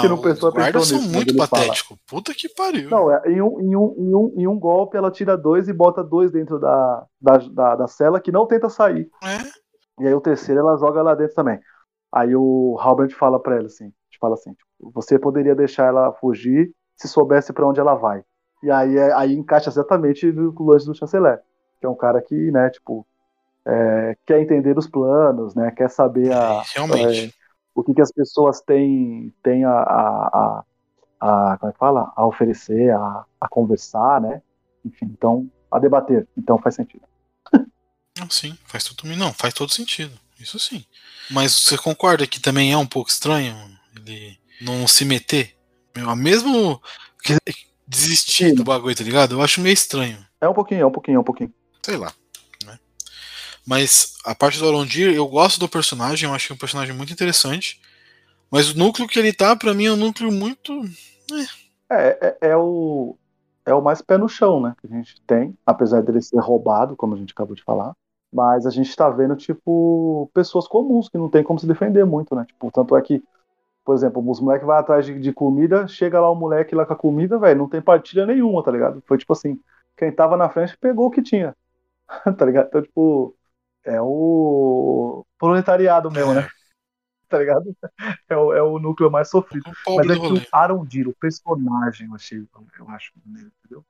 que não prestou os guardas são nisso, muito patéticos. Puta que pariu. Não, é, em, um, em, um, em, um, em um golpe ela tira dois e bota dois dentro da, da, da, da cela que não tenta sair. É? E aí o terceiro ela joga lá dentro também. Aí o Halbrand fala pra ela assim, fala assim, tipo, você poderia deixar ela fugir se soubesse pra onde ela vai. E aí, é- aí encaixa exatamente o lance do chanceler, que é um cara que, né, tipo, é, quer entender os planos, né, quer saber a, É, o que, que as pessoas têm, têm a, a, a, a- como é que fala? A oferecer, a, a conversar, né? Enfim, então, a debater. Então faz sentido. Não, sim, faz todo, não, faz todo sentido. Isso sim. Mas você concorda que também é um pouco estranho ele não se meter? Mesmo desistir do bagulho, tá ligado? Eu acho meio estranho. É um pouquinho, é um pouquinho, é um pouquinho. Sei lá. Né? Mas a parte do Arondir, eu gosto do personagem, eu acho que é um personagem muito interessante. Mas o núcleo que ele tá, pra mim, é um núcleo muito. É, é, é o, é o mais pé no chão, né? Que a gente tem, apesar dele ser roubado, como a gente acabou de falar. Mas a gente tá vendo, tipo, pessoas comuns que não tem como se defender muito, né? Tipo, tanto é que, por exemplo, os moleques vão atrás de, de comida, chega lá o moleque lá com a comida, velho, não tem partilha nenhuma, tá ligado? Foi tipo assim, quem tava na frente pegou o que tinha, tá ligado? Então, tipo, é o proletariado mesmo, né? Tá ligado? É o, é o núcleo mais sofrido. Pobre Mas é que o Arondir, o personagem, eu achei, eu acho maneiro, entendeu?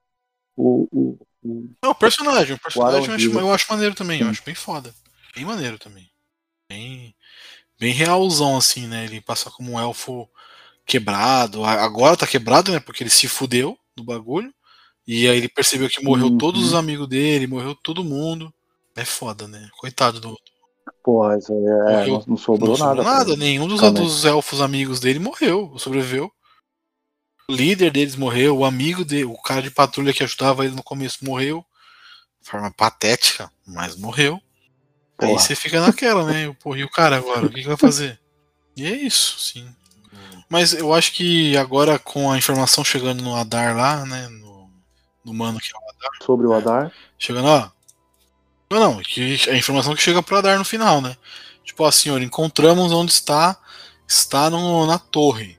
O, o, o- Não, o personagem, o personagem eu acho, eu acho maneiro também, eu acho bem foda. Bem maneiro também. Bem, bem realzão, assim, né? Ele passa como um elfo quebrado. Agora tá quebrado, né? Porque ele se fudeu do bagulho. E aí ele percebeu que morreu Uhum. todos os amigos dele, morreu todo mundo. É foda, né? Coitado do. Porra, isso aí é, Morreu. não, sobrou não sobrou nada. nada, pra ele. nenhum dos, dos elfos amigos dele morreu, sobreviveu. O líder deles morreu, o amigo dele, o cara de patrulha que ajudava ele no começo morreu. De forma patética, mas morreu. Aí Porra. você fica naquela, né? Porra, e o cara agora? O que, que vai fazer? E é isso, sim. Mas eu acho que agora com a informação chegando no Adar lá, né? No, no mano que é o Adar. Sobre o Adar. Chegando, ó. Não, não, que a informação que chega pro Adar no final, né? Tipo, ó, senhor, encontramos onde está. Está no, na torre.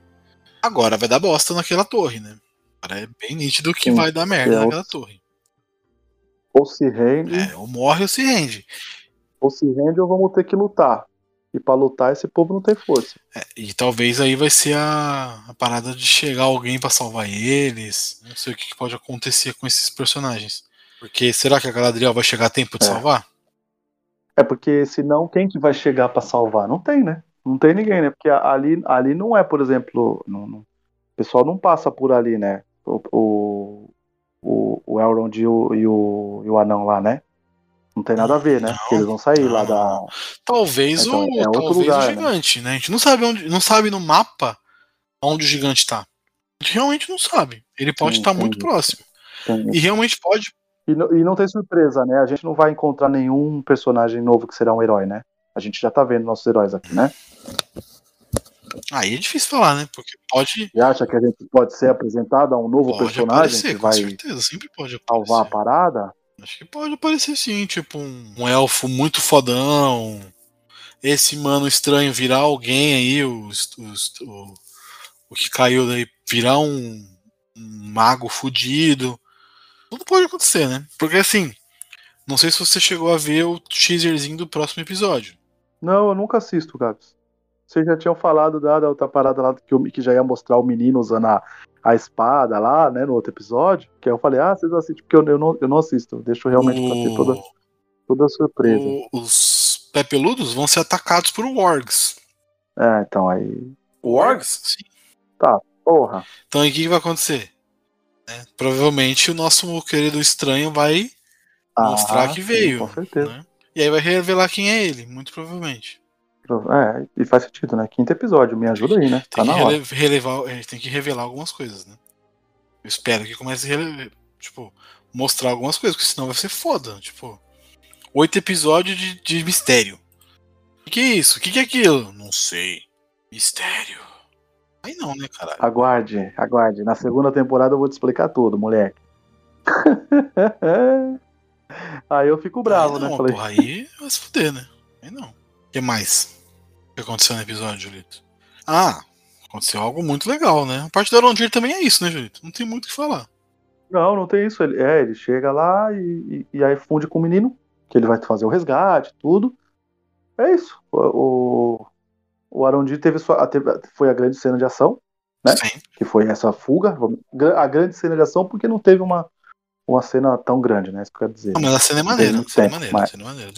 Agora vai dar bosta naquela torre, né? Agora é bem nítido que Sim, vai dar merda é naquela torre. Ou se rende, É, ou morre ou se rende. ou se rende, ou vamos ter que lutar. E pra lutar, esse povo não tem força. É, e talvez aí vai ser a, a parada de chegar alguém pra salvar eles. Não sei o que, que pode acontecer com esses personagens. Porque será que a Galadriel vai chegar a tempo de É. salvar? É porque senão quem que vai chegar pra salvar? Não tem, né? Não tem ninguém, né? Porque ali, ali não é, por exemplo, não- não- o pessoal não passa por ali, né? O, o, o, Elrond e o, e, o, e o anão lá, né? Não tem nada a ver, né? Não, Porque eles vão sair lá não. da. Talvez Então, o é outro talvez lugar, o né? gigante, né? A gente não sabe onde, não sabe no mapa onde o gigante tá. A gente realmente não sabe. Ele pode Sim, estar muito entendi. próximo. E realmente pode. E, não- e não tem surpresa, né? A gente não vai encontrar nenhum personagem novo que será um herói, né? A gente já tá vendo nossos heróis aqui, né? Aí é difícil falar, né? Porque pode, E acha que a gente pode ser apresentado a um novo pode personagem aparecer, que com vai certeza. Sempre pode salvar a parada? Acho que pode aparecer sim, tipo um, um elfo muito fodão. Esse mano estranho virar alguém aí, os, os- o, o que caiu daí, virar um, um mago fudido. Tudo pode acontecer, né? Porque assim, não sei se você chegou a ver o teaserzinho do próximo episódio. Não, eu nunca assisto, Gabs. Vocês já tinham falado da, da outra parada lá que, o- que já ia mostrar o menino usando a, a espada lá, né, no outro episódio. Que aí eu falei, ah, vocês assistem, porque eu, eu, não, eu não assisto. Eu deixo realmente pra ter toda, toda a surpresa. o- os pepeludos vão ser atacados por wargs. É, então aí. Wargs? Sim. Porra. Então aí o que, que vai acontecer? Né? Provavelmente o nosso querido estranho vai mostrar Ah, que sim, veio. Com certeza. né? E aí vai revelar quem é ele, muito provavelmente. É, e faz sentido, né? Quinto episódio, me ajuda aí, né? Tá Tem que na hora. rele- relevar, a gente tem que revelar algumas coisas, né? Eu espero que comece a tipo, mostrar algumas coisas, porque senão vai ser foda. Tipo, oito episódios de, de mistério. O que, que é isso? O que, que é aquilo? Não sei. Mistério. Aí não, né, caralho? Aguarde, aguarde. Na segunda temporada eu vou te explicar tudo, moleque. aí eu fico bravo, aí né? não, Falei, porra, aí vai se fuder, né? Aí não. O que mais? O que aconteceu no episódio, Julito? Ah, aconteceu algo muito legal, né? A parte do Arondir também é isso, né, Julito? Não tem muito o que falar. Não, não tem isso. Ele, é, ele chega lá e, e, e aí funde com o menino, que ele vai fazer o resgate, tudo. É isso. O, o, o Arondir teve sua. teve- foi a grande cena de ação, Né? Sim. que foi essa fuga. A grande cena de ação, porque não teve uma, uma cena tão grande, né? Isso que eu quero dizer. Não, mas a cena é maneira. A cena é maneira. mas- A cena é maneira.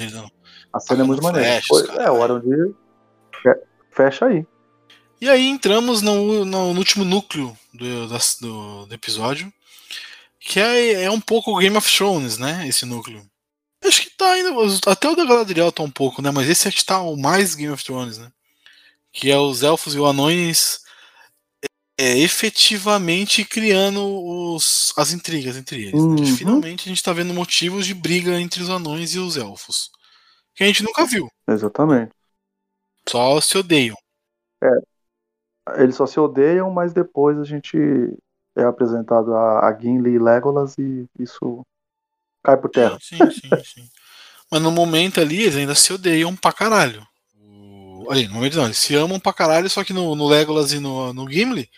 A cena é muito maneira. flechas, Foi- cara. é, o Arondir fe- fecha aí. E aí entramos no, no- no último núcleo do, do- do episódio, que é, é um pouco Game of Thrones, né? Esse núcleo. Acho que tá ainda. Até o da Galadriel tá um pouco, né? Mas esse acho que tá o mais Game of Thrones, né? Que é os elfos e os anões é, efetivamente criando os, as intrigas entre eles. né? Uhum. Finalmente a gente tá vendo motivos de briga entre os anões e os elfos. Que a gente nunca viu. Exatamente. Só se odeiam. Eles só se odeiam, mas depois a gente é apresentado a, a Gimli e Legolas e isso cai por terra. Sim, sim, sim. Mas no momento ali, eles ainda se odeiam pra caralho. Ali, no momento não, eles se amam pra caralho, só que no, no Legolas e no, no Gimli,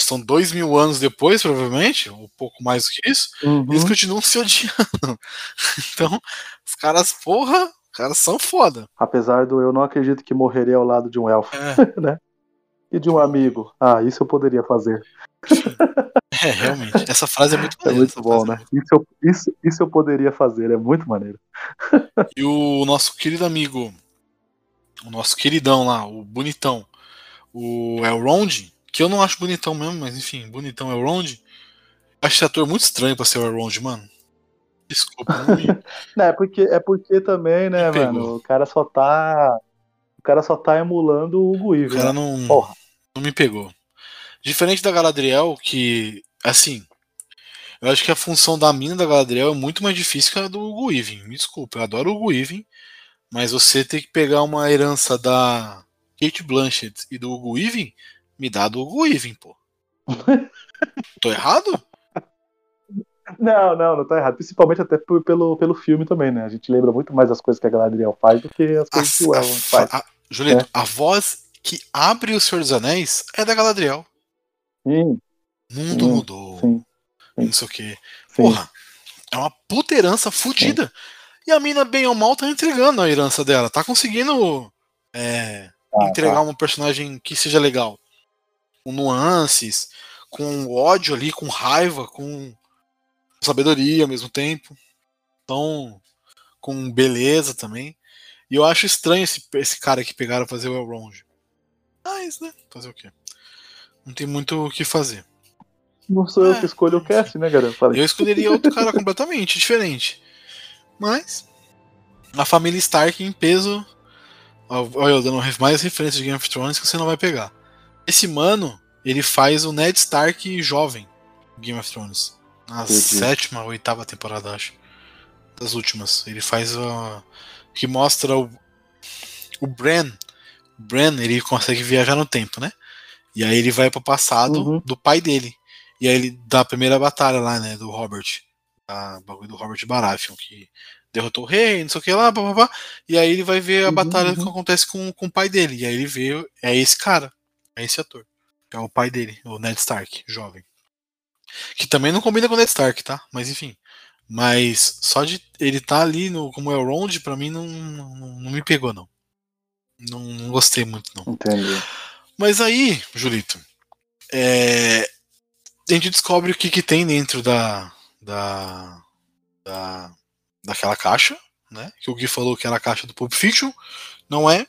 são dois mil anos depois, provavelmente, ou um pouco mais do que isso, Uhum. eles continuam se odiando. Então, os caras, porra, os caras são foda. Apesar do eu não acredito que morreria ao lado de um elfo É, e de um amigo. Ah, isso eu poderia fazer. é, realmente. Essa frase é muito É maneira. muito essa bom, frase é né? Isso eu, isso, isso eu poderia fazer, é muito maneiro. E o nosso querido amigo, o nosso queridão lá, o bonitão, o Elrond, que eu não acho bonitão mesmo, mas enfim, bonitão Elrond. Acho esse ator muito estranho pra ser o Elrond, mano. Desculpa, não me... Não, é porque, é porque também, né, Me pegou. mano? O cara só tá. O cara só tá emulando o o Guive, cara né? não, Porra. não me pegou. Diferente da Galadriel, que, assim, eu acho que a função da mina da Galadriel é muito mais difícil que a do Hugo Weaving. Me desculpa, eu adoro o Hugo Weaving, mas você ter que pegar uma herança da Kate Blanchett e do Hugo Weaving me dá do Hugo Weaving, pô. Tô errado? Não, não, não tá errado. Principalmente até por- pelo, pelo filme também, né? A gente lembra muito mais as coisas que a Galadriel faz do que as coisas que o A, Elrond a, faz. a, Julito, a voz que abre o Senhor dos Anéis é da Galadriel. Sim, Mundo Sim, mudou. sim, sim. Não sei o quê. Porra, é uma puta herança fodida. E a mina, bem ou mal, tá entregando a herança dela. Tá conseguindo é, Tá, entregar tá. um personagem que seja legal. Com nuances, com ódio ali, com raiva, com sabedoria ao mesmo tempo. Então, com beleza também. E eu acho estranho esse, esse cara que pegaram fazer o Elrond. Mas, né? Fazer o quê? Não tem muito o que fazer. Não sou eu É, que escolho o cast, né? Falei. Eu escolheria outro cara completamente diferente. Mas a família Stark em peso. Olha, eu dando mais referências de Game of Thrones que você não vai pegar. Esse mano, ele faz o Ned Stark jovem em Game of Thrones. Na Entendi. sétima ou oitava temporada, acho. Das últimas. Ele faz a. que mostra o. O Bran. O Bran, ele consegue viajar no tempo, né? E aí ele vai pro passado Uhum. do pai dele. E aí ele dá a primeira batalha lá, né, do Robert. A bagulho do Robert Baratheon, que derrotou o rei, não sei o que lá, papapá. E aí ele vai ver a Uhum, batalha uhum. que acontece com, com o pai dele. E aí ele vê, é esse cara, é esse ator. Que é o pai dele, o Ned Stark, jovem. Que também não combina com o Ned Stark, tá? Mas enfim. Mas só de ele estar ali no, como Elrond, pra mim não, não, não me pegou, não. não. Não gostei muito, não. Entendi. Mas aí, Julito, é, a gente descobre o que, que tem dentro da, da, da daquela caixa, né? Que o Gui falou que era a caixa do Pulp Fiction, não é?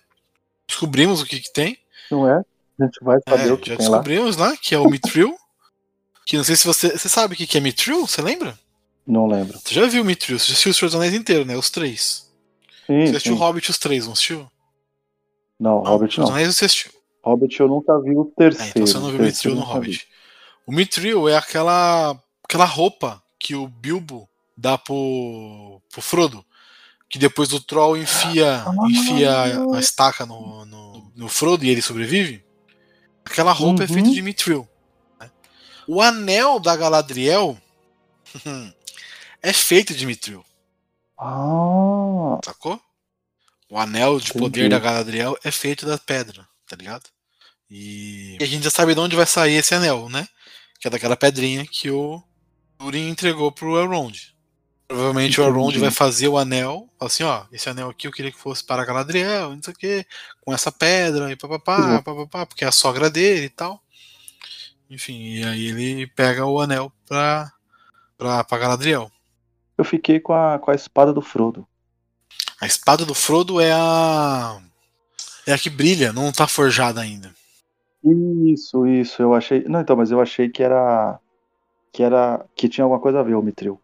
Descobrimos o que, que tem. Não é? A gente vai saber É, o que já tem descobrimos lá que é o Mithril. que não sei se você. Você sabe o que, que é Mithril? Você lembra? Não lembro. Você já viu o Mithril? Você já assistiu os Senhor dos Anéis inteiro, né? Os três. Sim, Você assistiu o. Hobbit os três, não assistiu? Não, Não, Hobbit não. Anéis você assistiu. Hobbit eu nunca vi o É, terceiro. então você não viu o Mithril no nunca vi. Hobbit. O Mithril é aquela, aquela roupa que o Bilbo dá pro, pro Frodo. Que depois o Troll enfia, Ah. enfia a- estaca no, no, no Frodo e ele sobrevive. Aquela roupa é Uhum. feita de Mithril. né? O anel da Galadriel é feito de Mithril, Ah, sacou? O anel de Entendi. poder da Galadriel é feito da pedra, tá ligado? E... e a gente já sabe de onde vai sair esse anel, né? Que é daquela pedrinha que o Durin entregou pro Elrond. Provavelmente o. Elrond vai fazer o anel, assim, ó, esse anel aqui eu queria que fosse para Galadriel, não sei o que, com essa pedra e papapá, Uhum. papapá, porque é a sogra dele e tal. Enfim, e aí ele pega o anel pra, pra, pra Galadriel. eu fiquei com a, com a espada do Frodo. A espada do Frodo é a. É a que brilha, não tá forjada ainda. Isso, isso, eu achei. Não, então, mas eu achei que era. Que era. Que tinha alguma coisa a ver o Mitril.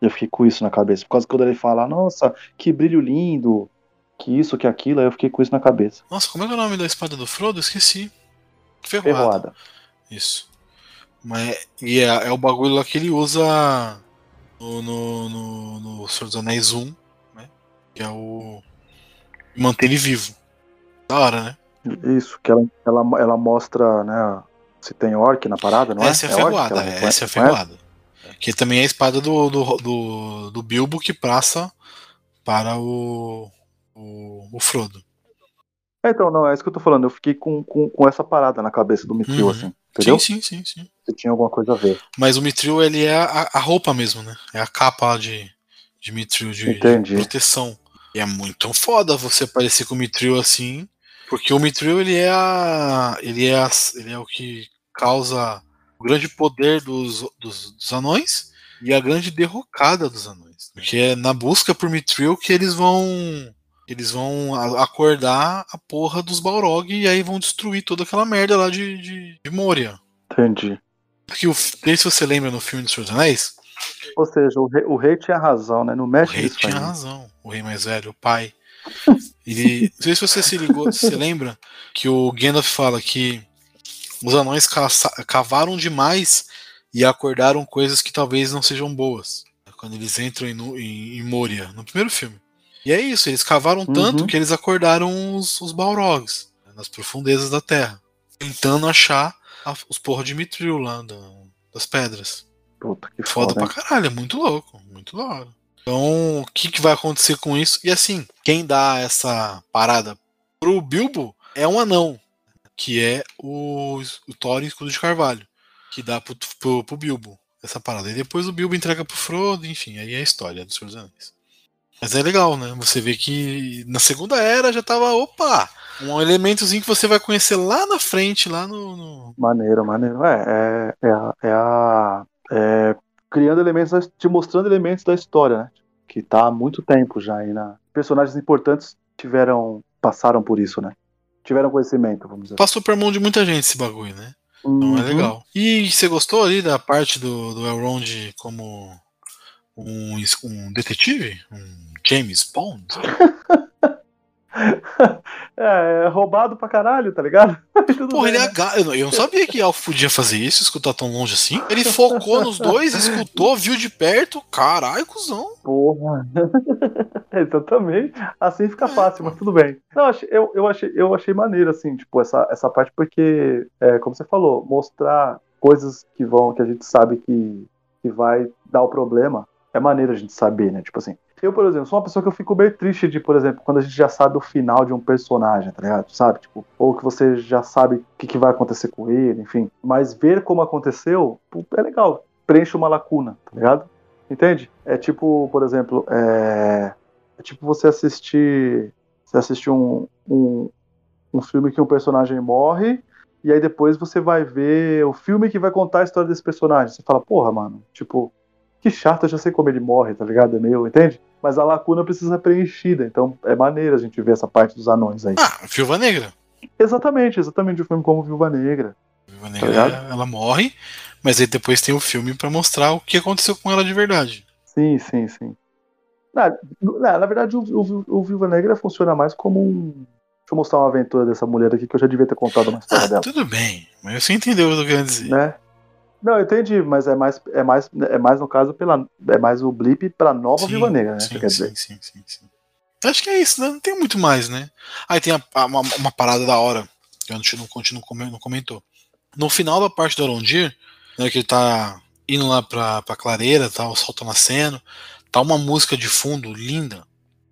Eu fiquei com isso na cabeça. Por causa que quando ele fala, nossa, que brilho lindo, que isso, que aquilo, aí eu fiquei com isso na cabeça. Nossa, como é é o nome da espada do Frodo? Esqueci. Ferroada. Ferroada. Isso. Mas, e é, é o bagulho lá que ele usa no, no, no, no Senhor dos Anéis 1, né? Que é o. Manter ele vivo. Da hora, né? Isso, que ela, ela, ela mostra, né, se tem orc na parada, não é? essa é a que ferroada, é, essa é a reconhece? ferroada. Que também é a espada do, do, do, do Bilbo que passa para o, o, o Frodo. É, então, não, é isso que eu tô falando. Eu fiquei com, com, com essa parada na cabeça do Mitril, Uhum. assim. Entendeu? Sim, sim, sim, sim. Se tinha alguma coisa a ver. Mas o Mithril, ele é a, a roupa mesmo, né? É a capa lá de, de Mithril, de, de proteção. E é muito foda você aparecer com o Mithril assim, porque o Mithril, ele é a, ele é a, ele é o que causa o grande poder dos, dos, dos anões e a grande derrocada dos anões. Porque é na busca por Mithril que eles vão eles vão acordar a porra dos Balrog e aí vão destruir toda aquela merda lá de, de, de Moria. Entendi. Porque o, se você lembra no filme dos Senhor dos Anéis, Ou seja, o rei, o rei tinha razão, né? Não o mexe rei tinha razão. O rei mais velho, o pai. Ele, não sei se você se ligou, se você lembra que o Gandalf fala que os anões cavaram demais e acordaram coisas que talvez não sejam boas. Quando eles entram em, em, em Moria, no primeiro filme. E é isso, eles cavaram tanto Uhum. que eles acordaram os, os Balrogs né, nas profundezas da Terra. tentando achar a- os porra de Mitril lá da- das pedras. Puta que Foda foda. pra caralho, é muito louco, muito da hora. Então, o que, que vai acontecer com isso? E assim, quem dá essa parada pro Bilbo é um anão, que é o, o Thorin Escudo de Carvalho, que dá pro, pro, pro Bilbo essa parada. E depois o Bilbo entrega pro Frodo, enfim, aí é a história dos Senhor Anéis. Mas é legal, né? Você vê que na Segunda Era já tava, opa, um elementozinho que você vai conhecer lá na frente, lá no. no- Maneiro, maneiro. É, é, é a. É a é, criando elementos, te mostrando elementos da história, né? Que tá há muito tempo já aí na. Personagens importantes tiveram. passaram por isso, né? Tiveram conhecimento, vamos dizer. Passou per mão de muita gente esse bagulho, né? Então é Uhum. legal. E você gostou ali da parte do, do Elrond como um, um detetive? Um James Bond? É, é roubado pra caralho, tá ligado? Porra, ele é aga... eu, não, eu não sabia que Elfo podia fazer isso, escutar tão longe assim. Ele focou nos dois, escutou, viu de perto. Caralho, cuzão. Porra. Exatamente. Assim fica fácil, mas tudo bem. Não, eu, eu, achei, eu achei maneiro, assim, tipo, essa, essa parte, porque, é, como você falou, mostrar coisas que vão, que a gente sabe que, que vai dar o problema, é maneiro a gente saber, né? Tipo assim, eu, por exemplo, sou uma pessoa que eu fico meio triste de, por exemplo, quando a gente já sabe o final de um personagem, tá ligado? Sabe? Tipo, ou que você já sabe o que, que vai acontecer com ele, enfim. Mas ver como aconteceu, é legal. Preenche uma lacuna, tá ligado? Entende? É tipo, por exemplo, é, é tipo você assistir. Você assistir um, um, um filme que um personagem morre, e aí depois você vai ver o filme que vai contar a história desse personagem. Você fala, porra, mano, tipo, que chato, eu já sei como ele morre, tá ligado? É meio, entende? Mas a lacuna precisa ser preenchida, então é maneiro a gente ver essa parte dos anões aí. Ah, Viúva Negra. Exatamente, exatamente o filme como Viúva Negra. Viúva Tá Negra, ligado? ela morre, mas aí depois tem o filme pra mostrar o que aconteceu com ela de verdade. Sim, sim, sim. Na, na, na verdade, o, o, o Viúva Negra funciona mais como um. Deixa eu mostrar uma aventura dessa mulher aqui que eu já devia ter contado uma história Ah, dela. tudo bem, mas você entendeu o que eu tô querendo dizer. Né? Não, eu entendi, mas é mais, é mais, é mais no caso pela. É mais o blip pra nova Sim, Viúva Negra, né? Sim, quer sim, dizer. sim, sim, sim. Acho que é isso, né? Não tem muito mais, né? Aí tem a- a- uma, uma parada da hora, que a gente não, continua, não comentou. No final da parte do Arondir, né, que ele tá indo lá pra, pra clareira, tá, o sol tá nascendo, tá uma música de fundo linda,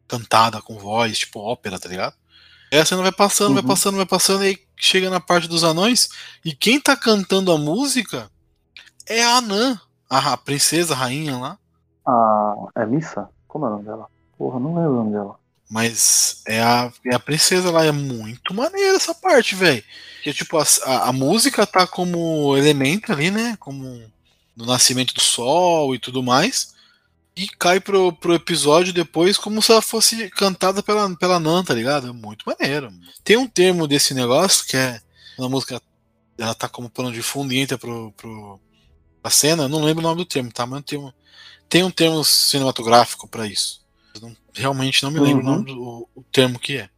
cantada com voz, tipo ópera, tá ligado? Aí a cena vai passando, vai Uhum. passando, vai passando, e aí chega na parte dos anões, e quem tá cantando a música é a Anã, a, a princesa, a rainha lá. Ah, é Missa? Como é o nome dela? Porra, não lembro o nome dela. Mas é a, é a princesa lá, é muito maneira essa parte, velho. Que tipo, a, a, a música tá como elemento ali, né? Como do nascimento do sol e tudo mais. E cai pro, pro episódio depois como se ela fosse cantada pela, pela Nan, tá ligado? É muito maneiro. Tem um termo desse negócio que é quando a música ela tá como plano de fundo e entra pro, pro, pra cena. Não lembro o nome do termo, tá? Mas tem um, tem um termo cinematográfico pra isso. Não- realmente não me lembro o Uhum. nome do o, o termo que é.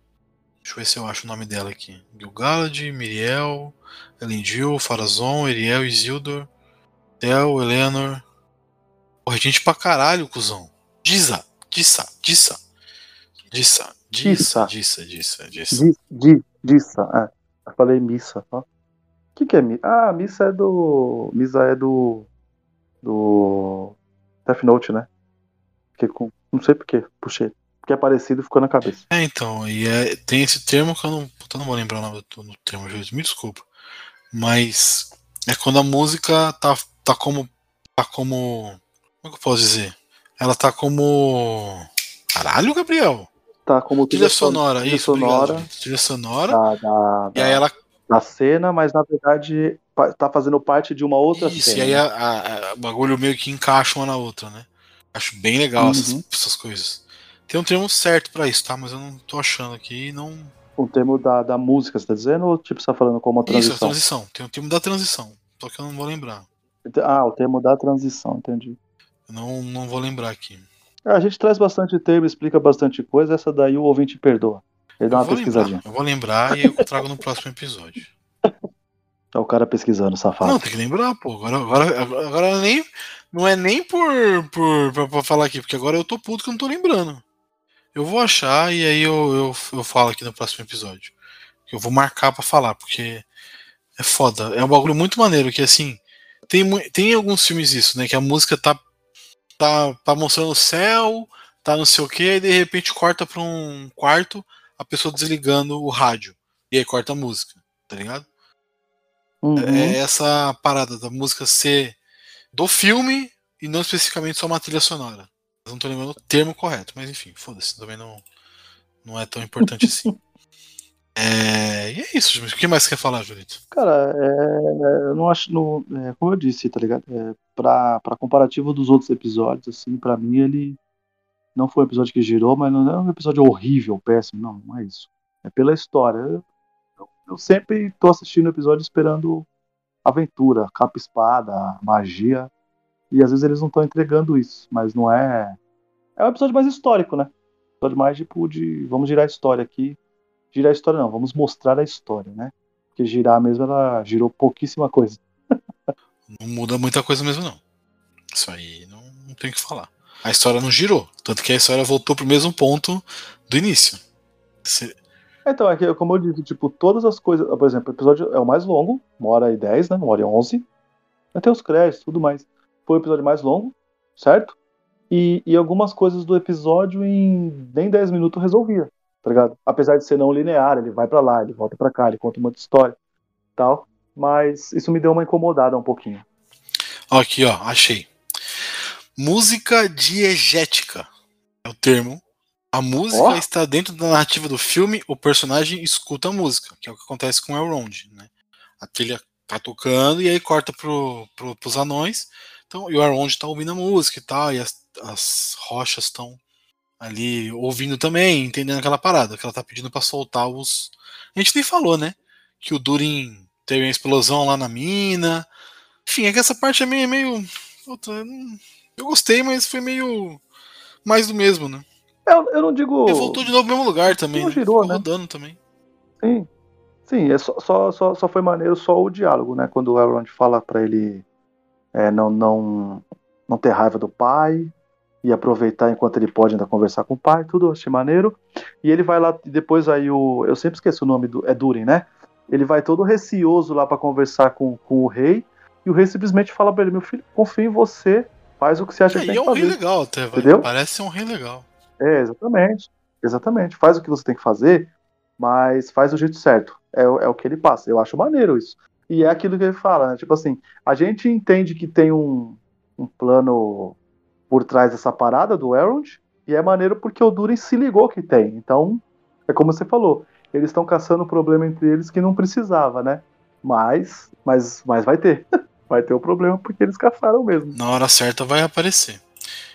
Deixa eu ver se eu acho o nome dela aqui. Gilgalad, Miriel, Elendil, Farazon, Eriel, Isildur, Tel, Eleanor. Porra, gente pra caralho, cuzão. Dissa, Dissa, Dissa. Dissa, Dissa, Dissa, Dissa, Dissa. Di, di, Dissa, é. Falei Missa, ó. O que, que é Missa? Ah, Missa é do. Missa é do. Do. Death Note, né? Porque com, não sei porquê, puxei. Porque é parecido e ficou na cabeça. É, então, e é- tem esse termo que eu não, eu não vou lembrar o nome do, do termo, me desculpa. Mas é quando a música tá, tá como. tá como. Como é que eu posso dizer? Ela tá como. Caralho, Gabriel! Tá como Trilha sonora, trilha isso, obrigado, sonora gente. Trilha sonora. da, da, E aí ela. Da cena, mas na verdade tá fazendo parte de uma outra Isso, cena. e aí a, a- a- o bagulho meio que encaixa uma na outra, né? Acho bem legal essas, Uhum. essas coisas. Tem um termo certo pra isso, tá? Mas eu não tô achando aqui não. O termo da, da música, você tá dizendo? Ou tipo, você tá falando como a Isso, a transição? transição. Tem um termo da transição. Só que eu não vou lembrar. Ah, o termo da transição, entendi. Não, não vou lembrar aqui. A gente traz bastante termo, explica bastante coisa, essa daí o ouvinte perdoa. Ele dá Eu uma vou pesquisadinha. lembrar, eu vou lembrar e eu trago no próximo episódio. É o cara pesquisando, safado. Não, tem que lembrar, pô. Agora, agora, agora, agora nem. Não é nem por, por pra, pra falar aqui, porque agora eu tô puto que eu não tô lembrando. Eu vou achar e aí eu, eu, eu falo aqui no próximo episódio. Eu vou marcar pra falar, porque É foda. É um bagulho muito maneiro que assim. Tem, tem alguns filmes isso, né? Que a música tá, tá, tá mostrando o céu, tá não sei o que, e de repente corta pra um quarto, a pessoa desligando o rádio. E aí corta a música, tá ligado? Uhum. É essa parada da música ser do filme e não especificamente só uma trilha sonora. Eu não tô lembrando o termo correto, mas enfim, foda-se, também não, não é tão importante assim. É, e é isso, o que mais você quer falar, Julito? Cara, é, eu não acho. No, é, como eu disse, tá ligado? É, pra, pra comparativo dos outros episódios, assim, pra mim ele não foi um episódio que girou, mas não é um episódio horrível, péssimo, não, não é isso. É pela história. Eu, eu, sempre tô assistindo o episódio esperando aventura, capa-espada, magia, e às vezes eles não estão entregando isso, mas não é. É um episódio mais histórico, né? Um episódio mais tipo de. Vamos girar a história aqui girar a história, não, vamos mostrar a história, né? Porque girar mesmo, ela girou pouquíssima coisa. não muda muita coisa mesmo, não. Isso aí não, não tem o que falar. A história não girou, tanto que a história voltou pro mesmo ponto do início. Se... Então, é que, como eu disse, tipo, todas as coisas. Por exemplo, o episódio é o mais longo, uma hora e dez, né? Uma hora e onze. Até os créditos tudo mais. Foi o episódio mais longo, certo? E, e algumas coisas do episódio em nem 10 minutos resolvia tá ligado? Apesar de ser não linear, ele vai para lá, ele volta para cá, ele conta uma história, tal. Mas isso me deu uma incomodada um pouquinho. Aqui, ó, achei. Música diegética é o termo. A música oh. está dentro da narrativa do filme, o personagem escuta a música, que é o que acontece com Elrond, né? A trilha tá tocando e aí corta pro, pro, pros anões. Então, e o Elrond tá ouvindo a música e tal, e as, as rochas estão ali ouvindo também, entendendo aquela parada, que ela tá pedindo para soltar os. A gente nem falou, né? Que o Durin teve uma explosão lá na mina. Enfim, é que essa parte é meio. meio... Eu gostei, mas foi meio. mais do mesmo, né? Eu, eu não digo. Ele voltou de novo no mesmo lugar também. Não né? girou, né? rodando também. Sim. Sim, é só, só, só, só foi maneiro só o diálogo, né? Quando o Elrond fala para ele é, não, não, não ter raiva do pai, e aproveitar enquanto ele pode ainda conversar com o pai, tudo achei maneiro. E ele vai lá, e depois aí o. Eu sempre esqueço o nome do. É Durin, né? Ele vai todo receoso lá para conversar com, com o rei, e o rei simplesmente fala pra ele: Meu filho, confio em você, faz o que você acha é, que tem que fazer. é um rei legal, até, entendeu? Parece ser um rei legal. É, exatamente. Exatamente. Faz o que você tem que fazer, mas faz do jeito certo. É, é o que ele passa. Eu acho maneiro isso. E é aquilo que ele fala, né? Tipo assim, a gente entende que tem um, um plano por trás dessa parada do Elrond, e é maneiro porque o Durin se ligou que tem. Então, é como você falou, eles estão caçando problema entre eles que não precisava, né? Mas, mas, mas vai ter. Vai ter o problema porque eles caçaram mesmo. Na hora certa vai aparecer.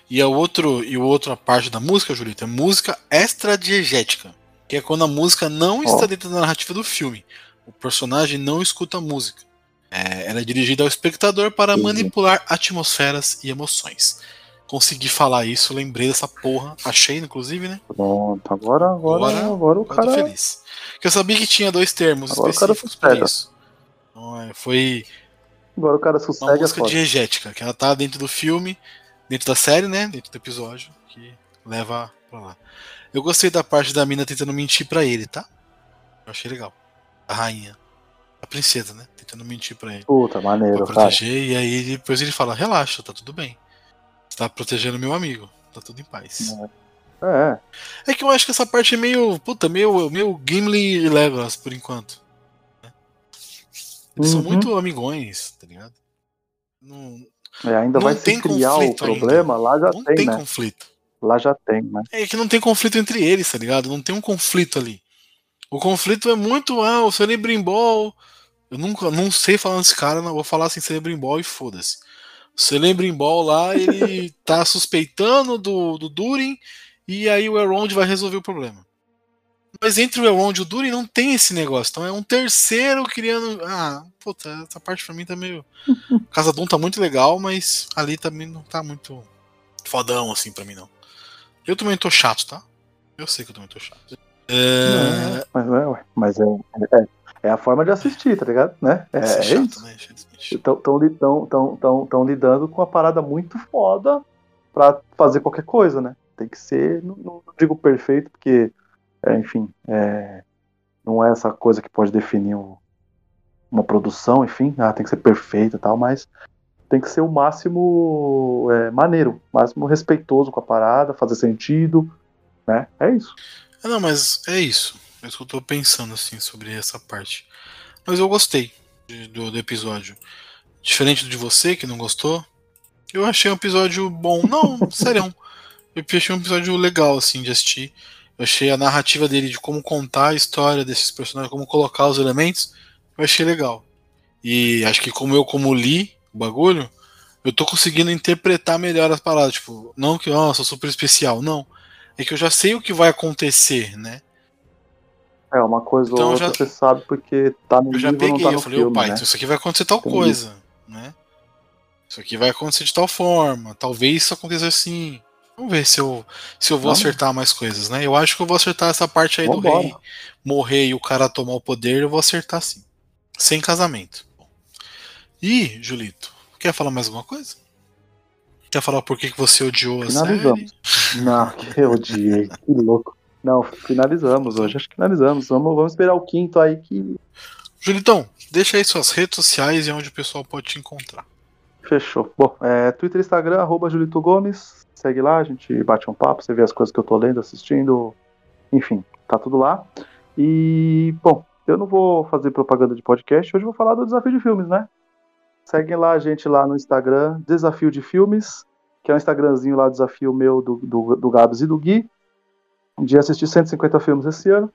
E a outro e outra parte da música, Julito, é música extradiegética, que é quando a música não oh. está dentro da narrativa do filme. O personagem não escuta a música. É, ela é dirigida ao espectador para Sim. manipular atmosferas e emoções consegui falar isso, lembrei dessa porra. Achei, inclusive, né? Pronto, agora, agora, agora, agora o cara. Feliz. Porque eu sabia que tinha dois termos agora específicos para isso. Então, é, foi. Agora o cara sossega. Uma música diegética, que ela tá dentro do filme, dentro da série, né? Dentro do episódio, que leva pra lá. Eu gostei da parte da mina tentando mentir para ele, tá? Eu achei legal. A rainha. A princesa, né? Tentando mentir para ele. Puta, maneiro, pra proteger, cara. E aí depois ele fala: relaxa, tá tudo bem tá protegendo meu amigo. Tá tudo em paz. É. É que eu acho que essa parte é meio. Puta, meio, meio Gimli e Legolas, por enquanto. Eles uhum. são muito amigões, tá ligado? Não, é, ainda não vai se criar o problema, ainda. lá já não tem, tem né? conflito. Lá já tem, né? É que não tem conflito entre eles, tá ligado? Não tem um conflito ali. O conflito é muito, ah, o Celebrimbol. Eu nunca não sei falar desse cara, não vou falar assim Celebrimbol e foda-se. Em Ball lá, ele tá suspeitando do, do Durin e aí o Elrond vai resolver o problema. Mas entre o Elrond e o Durin não tem esse negócio. Então é um terceiro criando. Ah, puta, essa parte pra mim tá meio. Casa Doom tá muito legal, mas ali também não tá muito fodão assim pra mim não. Eu também tô chato, tá? Eu sei que eu também tô chato. É... Não, mas, é, mas é, é, é, a forma de assistir, tá ligado? Né? É, é chato, isso. Né? Estão tão, tão, tão, tão lidando com uma parada muito foda para fazer qualquer coisa, né? Tem que ser, não, não digo perfeito, porque, é, enfim, é, não é essa coisa que pode definir o, uma produção, enfim, ah, tem que ser perfeita e tal, mas tem que ser o máximo é, maneiro, máximo respeitoso com a parada, fazer sentido, né? É isso. Não, mas é isso. É isso que eu tô pensando, assim, sobre essa parte. Mas eu gostei do, do episódio. Diferente de você, que não gostou, eu achei um episódio bom. Não, sério. Eu achei um episódio legal, assim, de assistir. Eu achei a narrativa dele de como contar a história desses personagens, como colocar os elementos, eu achei legal. E acho que como eu como li o bagulho, eu tô conseguindo interpretar melhor as palavras. Tipo, não que, nossa, super especial. Não. É que eu já sei o que vai acontecer, né? É, uma coisa então, ou outra já, você sabe porque tá no Eu já peguei, tá eu falei, filme, pai, né? isso aqui vai acontecer tal Entendi. coisa, né? Isso aqui vai acontecer de tal forma, talvez isso aconteça assim. Vamos ver se eu, se eu vou Vamos. acertar mais coisas, né? Eu acho que eu vou acertar essa parte aí Vamos do rei morrer e o cara tomar o poder, eu vou acertar sim. Sem casamento. E, Julito, quer falar mais alguma coisa? Quer falar por que, que você odiou a série? Não, que eu odiei, que louco. Não, finalizamos hoje, acho que finalizamos. Vamos, vamos esperar o quinto aí que. Julitão, deixa aí suas redes sociais e onde o pessoal pode te encontrar. Fechou. Bom, é, Twitter Instagram, arroba Julito Gomes. Segue lá, a gente bate um papo, você vê as coisas que eu tô lendo, assistindo. Enfim, tá tudo lá. E, bom, eu não vou fazer propaganda de podcast, hoje eu vou falar do desafio de filmes, né? Segue lá a gente lá no Instagram, Desafio de Filmes, que é um Instagramzinho lá, desafio meu, do, do, do Gabs e do Gui de assistir 150 filmes esse ano.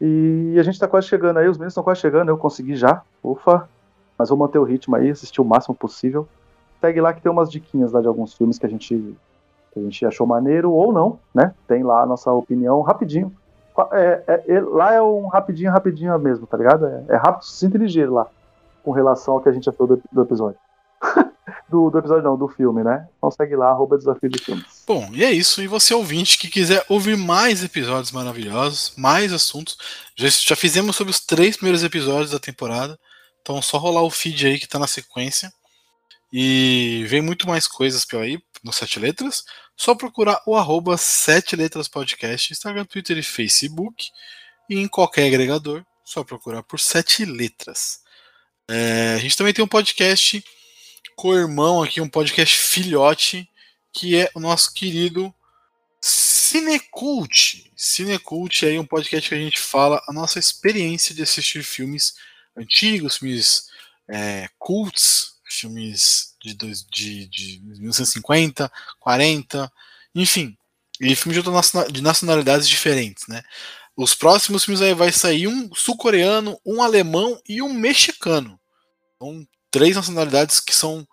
E a gente tá quase chegando aí, os meninos estão quase chegando, eu consegui já, ufa. Mas vou manter o ritmo aí, assistir o máximo possível. Segue lá que tem umas diquinhas lá de alguns filmes que a gente, que a gente achou maneiro ou não, né? Tem lá a nossa opinião rapidinho. É, é, é, lá é um rapidinho, rapidinho mesmo, tá ligado? É, é rápido, sucinto ligeiro lá, com relação ao que a gente achou do, do episódio do, do episódio, não, do filme, né? Então segue lá, arroba Desafio de Filmes. Bom, e é isso. E você ouvinte que quiser ouvir mais episódios maravilhosos, mais assuntos, já, já fizemos sobre os três primeiros episódios da temporada. Então só rolar o feed aí que tá na sequência. E vem muito mais coisas pelo aí, no Sete Letras. Só procurar o arroba Sete Letras Podcast, Instagram, Twitter e Facebook. E em qualquer agregador, só procurar por Sete Letras. É, a gente também tem um podcast co-irmão aqui, um podcast filhote, que é o nosso querido Cinecult. Cinecult é um podcast que a gente fala a nossa experiência de assistir filmes antigos, filmes é, cults, filmes de, de, de 1950, 40, enfim, e filmes de nacionalidades diferentes, né? Os próximos filmes aí vai sair um sul-coreano, um alemão e um mexicano. Então, três nacionalidades que são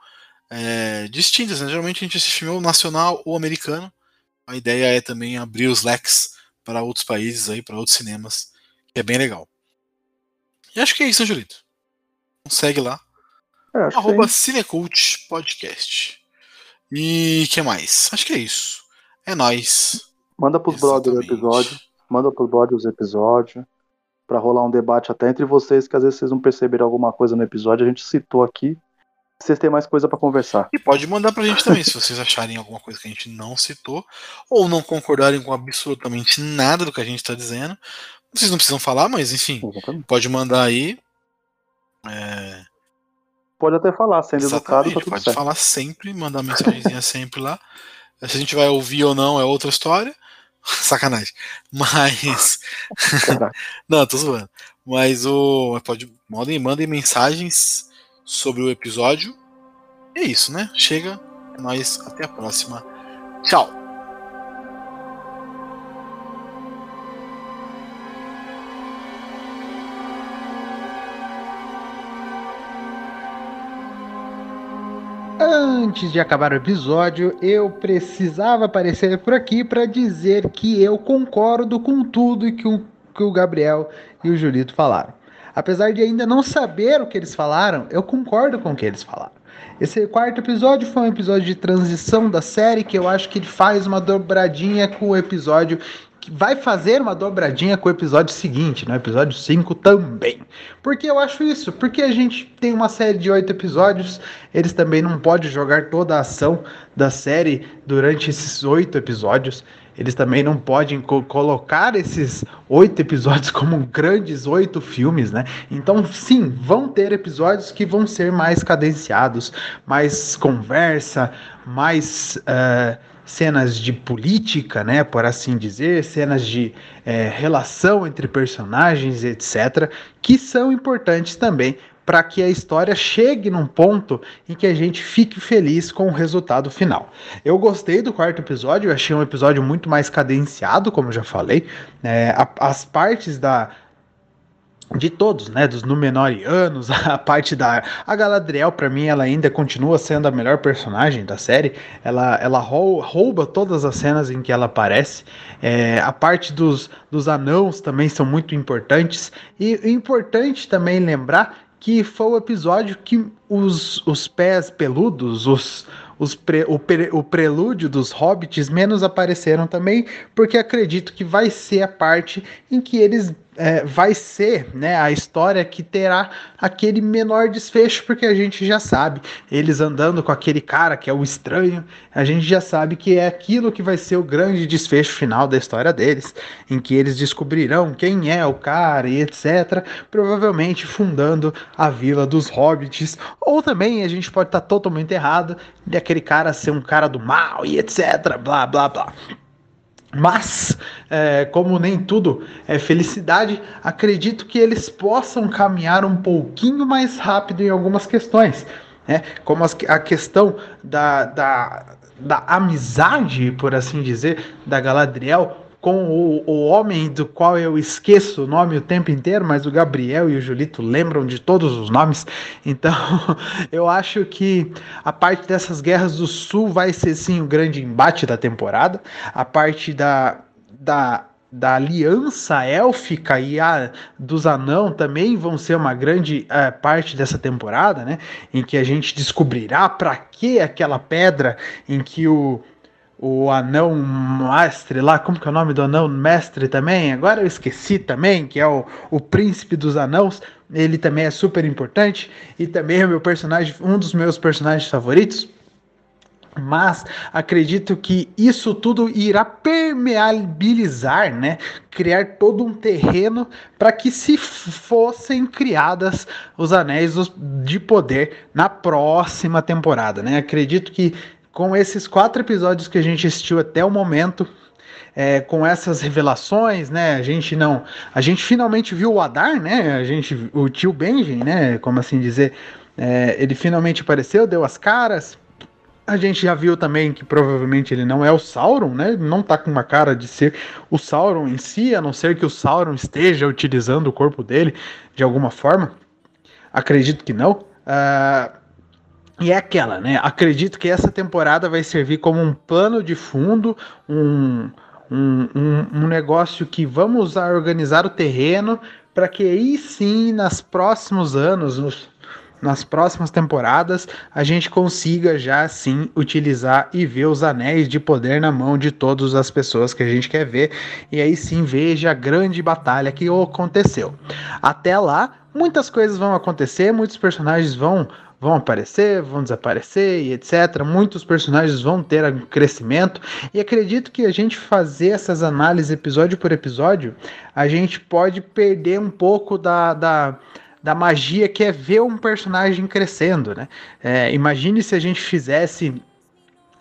é, distintas. Né? Geralmente a gente assiste filme nacional ou americano. A ideia é também abrir os leques para outros países aí, para outros cinemas, que é bem legal. E acho que é isso, né? Então segue lá. É, Arroba Cinecult Podcast. E que mais? Acho que é isso. É nós. Manda pros brothers o episódio. Manda pros brothers o episódio para rolar um debate até entre vocês, que às vezes vocês não perceberam alguma coisa no episódio, a gente citou aqui. Vocês têm mais coisa para conversar. E pode mandar pra gente também, se vocês acharem alguma coisa que a gente não citou, ou não concordarem com absolutamente nada do que a gente tá dizendo. Vocês não precisam falar, mas enfim, Exatamente. pode mandar aí. É... Pode até falar, sendo educado, tá pode certo. falar sempre, mandar mensagenzinha sempre lá. Se a gente vai ouvir ou não é outra história. Sacanagem. Mas. não, tô zoando. Mas o. Pode. Mandem, mandem mensagens sobre o episódio. é isso, né? Chega. É nóis. Até a próxima. Tchau. Antes de acabar o episódio, eu precisava aparecer por aqui para dizer que eu concordo com tudo que o, que o Gabriel e o Julito falaram. Apesar de ainda não saber o que eles falaram, eu concordo com o que eles falaram. Esse quarto episódio foi um episódio de transição da série que eu acho que ele faz uma dobradinha com o episódio que vai fazer uma dobradinha com o episódio seguinte, no episódio 5 também. Por que eu acho isso? Porque a gente tem uma série de oito episódios, eles também não podem jogar toda a ação da série durante esses oito episódios. eles também não podem co colocar esses oito episódios como grandes oito filmes, né? Então, sim, vão ter episódios que vão ser mais cadenciados, mais conversa, mais uh, cenas de política, né? Por assim dizer, cenas de é, relação entre personagens, etc., que são importantes também para que a história chegue num ponto em que a gente fique feliz com o resultado final. Eu gostei do quarto episódio, achei um episódio muito mais cadenciado, como já falei. É, as partes da, de todos, né, dos Númenóreanos, a parte da a Galadriel para mim ela ainda continua sendo a melhor personagem da série. Ela ela rouba todas as cenas em que ela aparece. É, a parte dos, dos anãos também são muito importantes e importante também lembrar que foi o episódio que os, os pés peludos, os, os pre, o, pre, o prelúdio dos hobbits menos apareceram também, porque acredito que vai ser a parte em que eles é, vai ser né, a história que terá aquele menor desfecho, porque a gente já sabe, eles andando com aquele cara que é o estranho, a gente já sabe que é aquilo que vai ser o grande desfecho final da história deles, em que eles descobrirão quem é o cara e etc. Provavelmente fundando a Vila dos Hobbits, ou também a gente pode estar totalmente errado de aquele cara ser um cara do mal e etc. Blá blá blá. Mas, é, como nem tudo é felicidade, acredito que eles possam caminhar um pouquinho mais rápido em algumas questões. Né? Como as, a questão da, da, da amizade, por assim dizer, da Galadriel com o, o homem do qual eu esqueço o nome o tempo inteiro, mas o Gabriel e o Julito lembram de todos os nomes. Então, eu acho que a parte dessas guerras do sul vai ser sim o grande embate da temporada. A parte da, da da aliança élfica e a dos anão também vão ser uma grande uh, parte dessa temporada, né? Em que a gente descobrirá para que aquela pedra em que o o anão mestre lá, como que é o nome do anão mestre também? Agora eu esqueci também, que é o, o príncipe dos anãos. Ele também é super importante e também é meu personagem, um dos meus personagens favoritos. Mas acredito que isso tudo irá permeabilizar, né? Criar todo um terreno para que se fossem criadas os anéis de poder na próxima temporada, né? Acredito que com esses quatro episódios que a gente assistiu até o momento, é, com essas revelações, né? A gente não, a gente finalmente viu o Adar, né? A gente, o tio Benjen, né? Como assim dizer, é, ele finalmente apareceu, deu as caras. A gente já viu também que provavelmente ele não é o Sauron, né? Não tá com uma cara de ser o Sauron em si, a não ser que o Sauron esteja utilizando o corpo dele de alguma forma. Acredito que não. Uh, e é aquela, né? Acredito que essa temporada vai servir como um plano de fundo, um, um, um, um negócio que vamos organizar o terreno para que aí sim, nos próximos anos, nos, nas próximas temporadas, a gente consiga já sim utilizar e ver os anéis de poder na mão de todas as pessoas que a gente quer ver. E aí sim veja a grande batalha que aconteceu. Até lá, muitas coisas vão acontecer, muitos personagens vão vão aparecer, vão desaparecer e etc. Muitos personagens vão ter um crescimento e acredito que a gente fazer essas análises episódio por episódio, a gente pode perder um pouco da, da da magia que é ver um personagem crescendo, né? É, imagine se a gente fizesse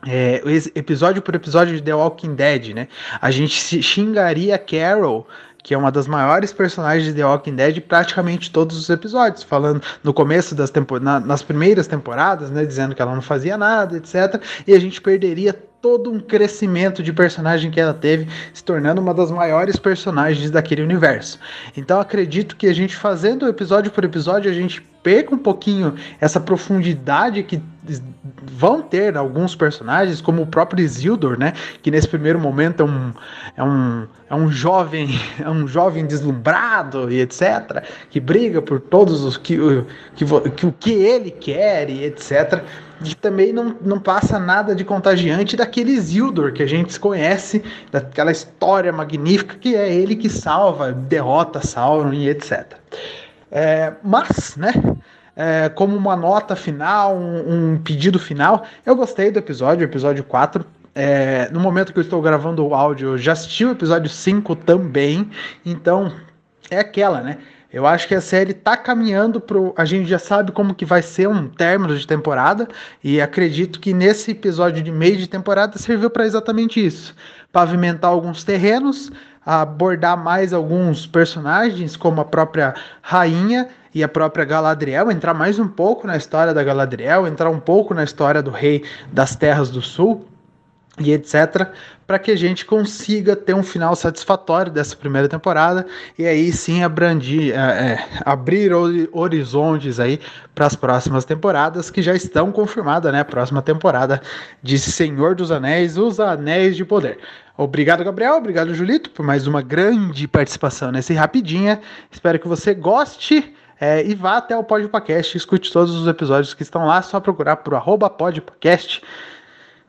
é, episódio por episódio de The Walking Dead, né? A gente xingaria Carol que é uma das maiores personagens de The Walking Dead praticamente todos os episódios, falando no começo das temporadas, nas primeiras temporadas, né, dizendo que ela não fazia nada, etc. E a gente perderia todo um crescimento de personagem que ela teve, se tornando uma das maiores personagens daquele universo. Então acredito que a gente fazendo episódio por episódio, a gente perca um pouquinho essa profundidade que vão ter alguns personagens, como o próprio Isildur, né? Que nesse primeiro momento é um, é um, é um jovem, é um jovem deslumbrado e etc. Que briga por todos os que, que, que o que ele quer e etc e também não, não passa nada de contagiante daquele Isildur que a gente conhece, daquela história magnífica que é ele que salva, derrota Sauron e etc. É, mas, né, é, como uma nota final, um, um, pedido final, eu gostei do episódio, episódio 4. É, no momento que eu estou gravando o áudio, eu já assisti o episódio 5 também. Então, é aquela, né? Eu acho que a série tá caminhando pro. A gente já sabe como que vai ser um término de temporada. E acredito que nesse episódio de meio de temporada serviu para exatamente isso. Pavimentar alguns terrenos, abordar mais alguns personagens, como a própria rainha e a própria Galadriel, entrar mais um pouco na história da Galadriel, entrar um pouco na história do rei das Terras do Sul e etc, para que a gente consiga ter um final satisfatório dessa primeira temporada e aí sim abrandir, é, é, abrir horizontes aí para as próximas temporadas que já estão confirmadas, né? Próxima temporada de Senhor dos Anéis, Os Anéis de Poder. Obrigado, Gabriel. Obrigado, Julito, por mais uma grande participação nesse Rapidinha. Espero que você goste. É, e vá até o Podpacast, escute todos os episódios que estão lá, só procurar por arroba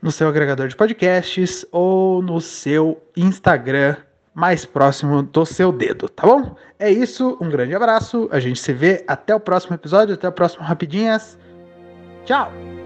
no seu agregador de podcasts ou no seu Instagram mais próximo do seu dedo, tá bom? É isso, um grande abraço, a gente se vê até o próximo episódio, até o próximo Rapidinhas. Tchau!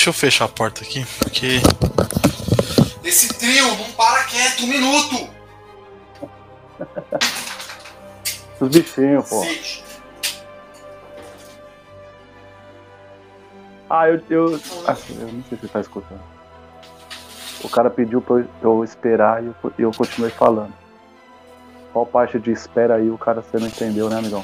Deixa eu fechar a porta aqui, porque. Esse trio não para quieto um minuto! Os bichinhos, pô. Ah, eu. eu, ah, eu não sei se você tá escutando. O cara pediu pra eu esperar e eu, eu continuei falando. Qual parte de espera aí o cara você não entendeu, né, amigão?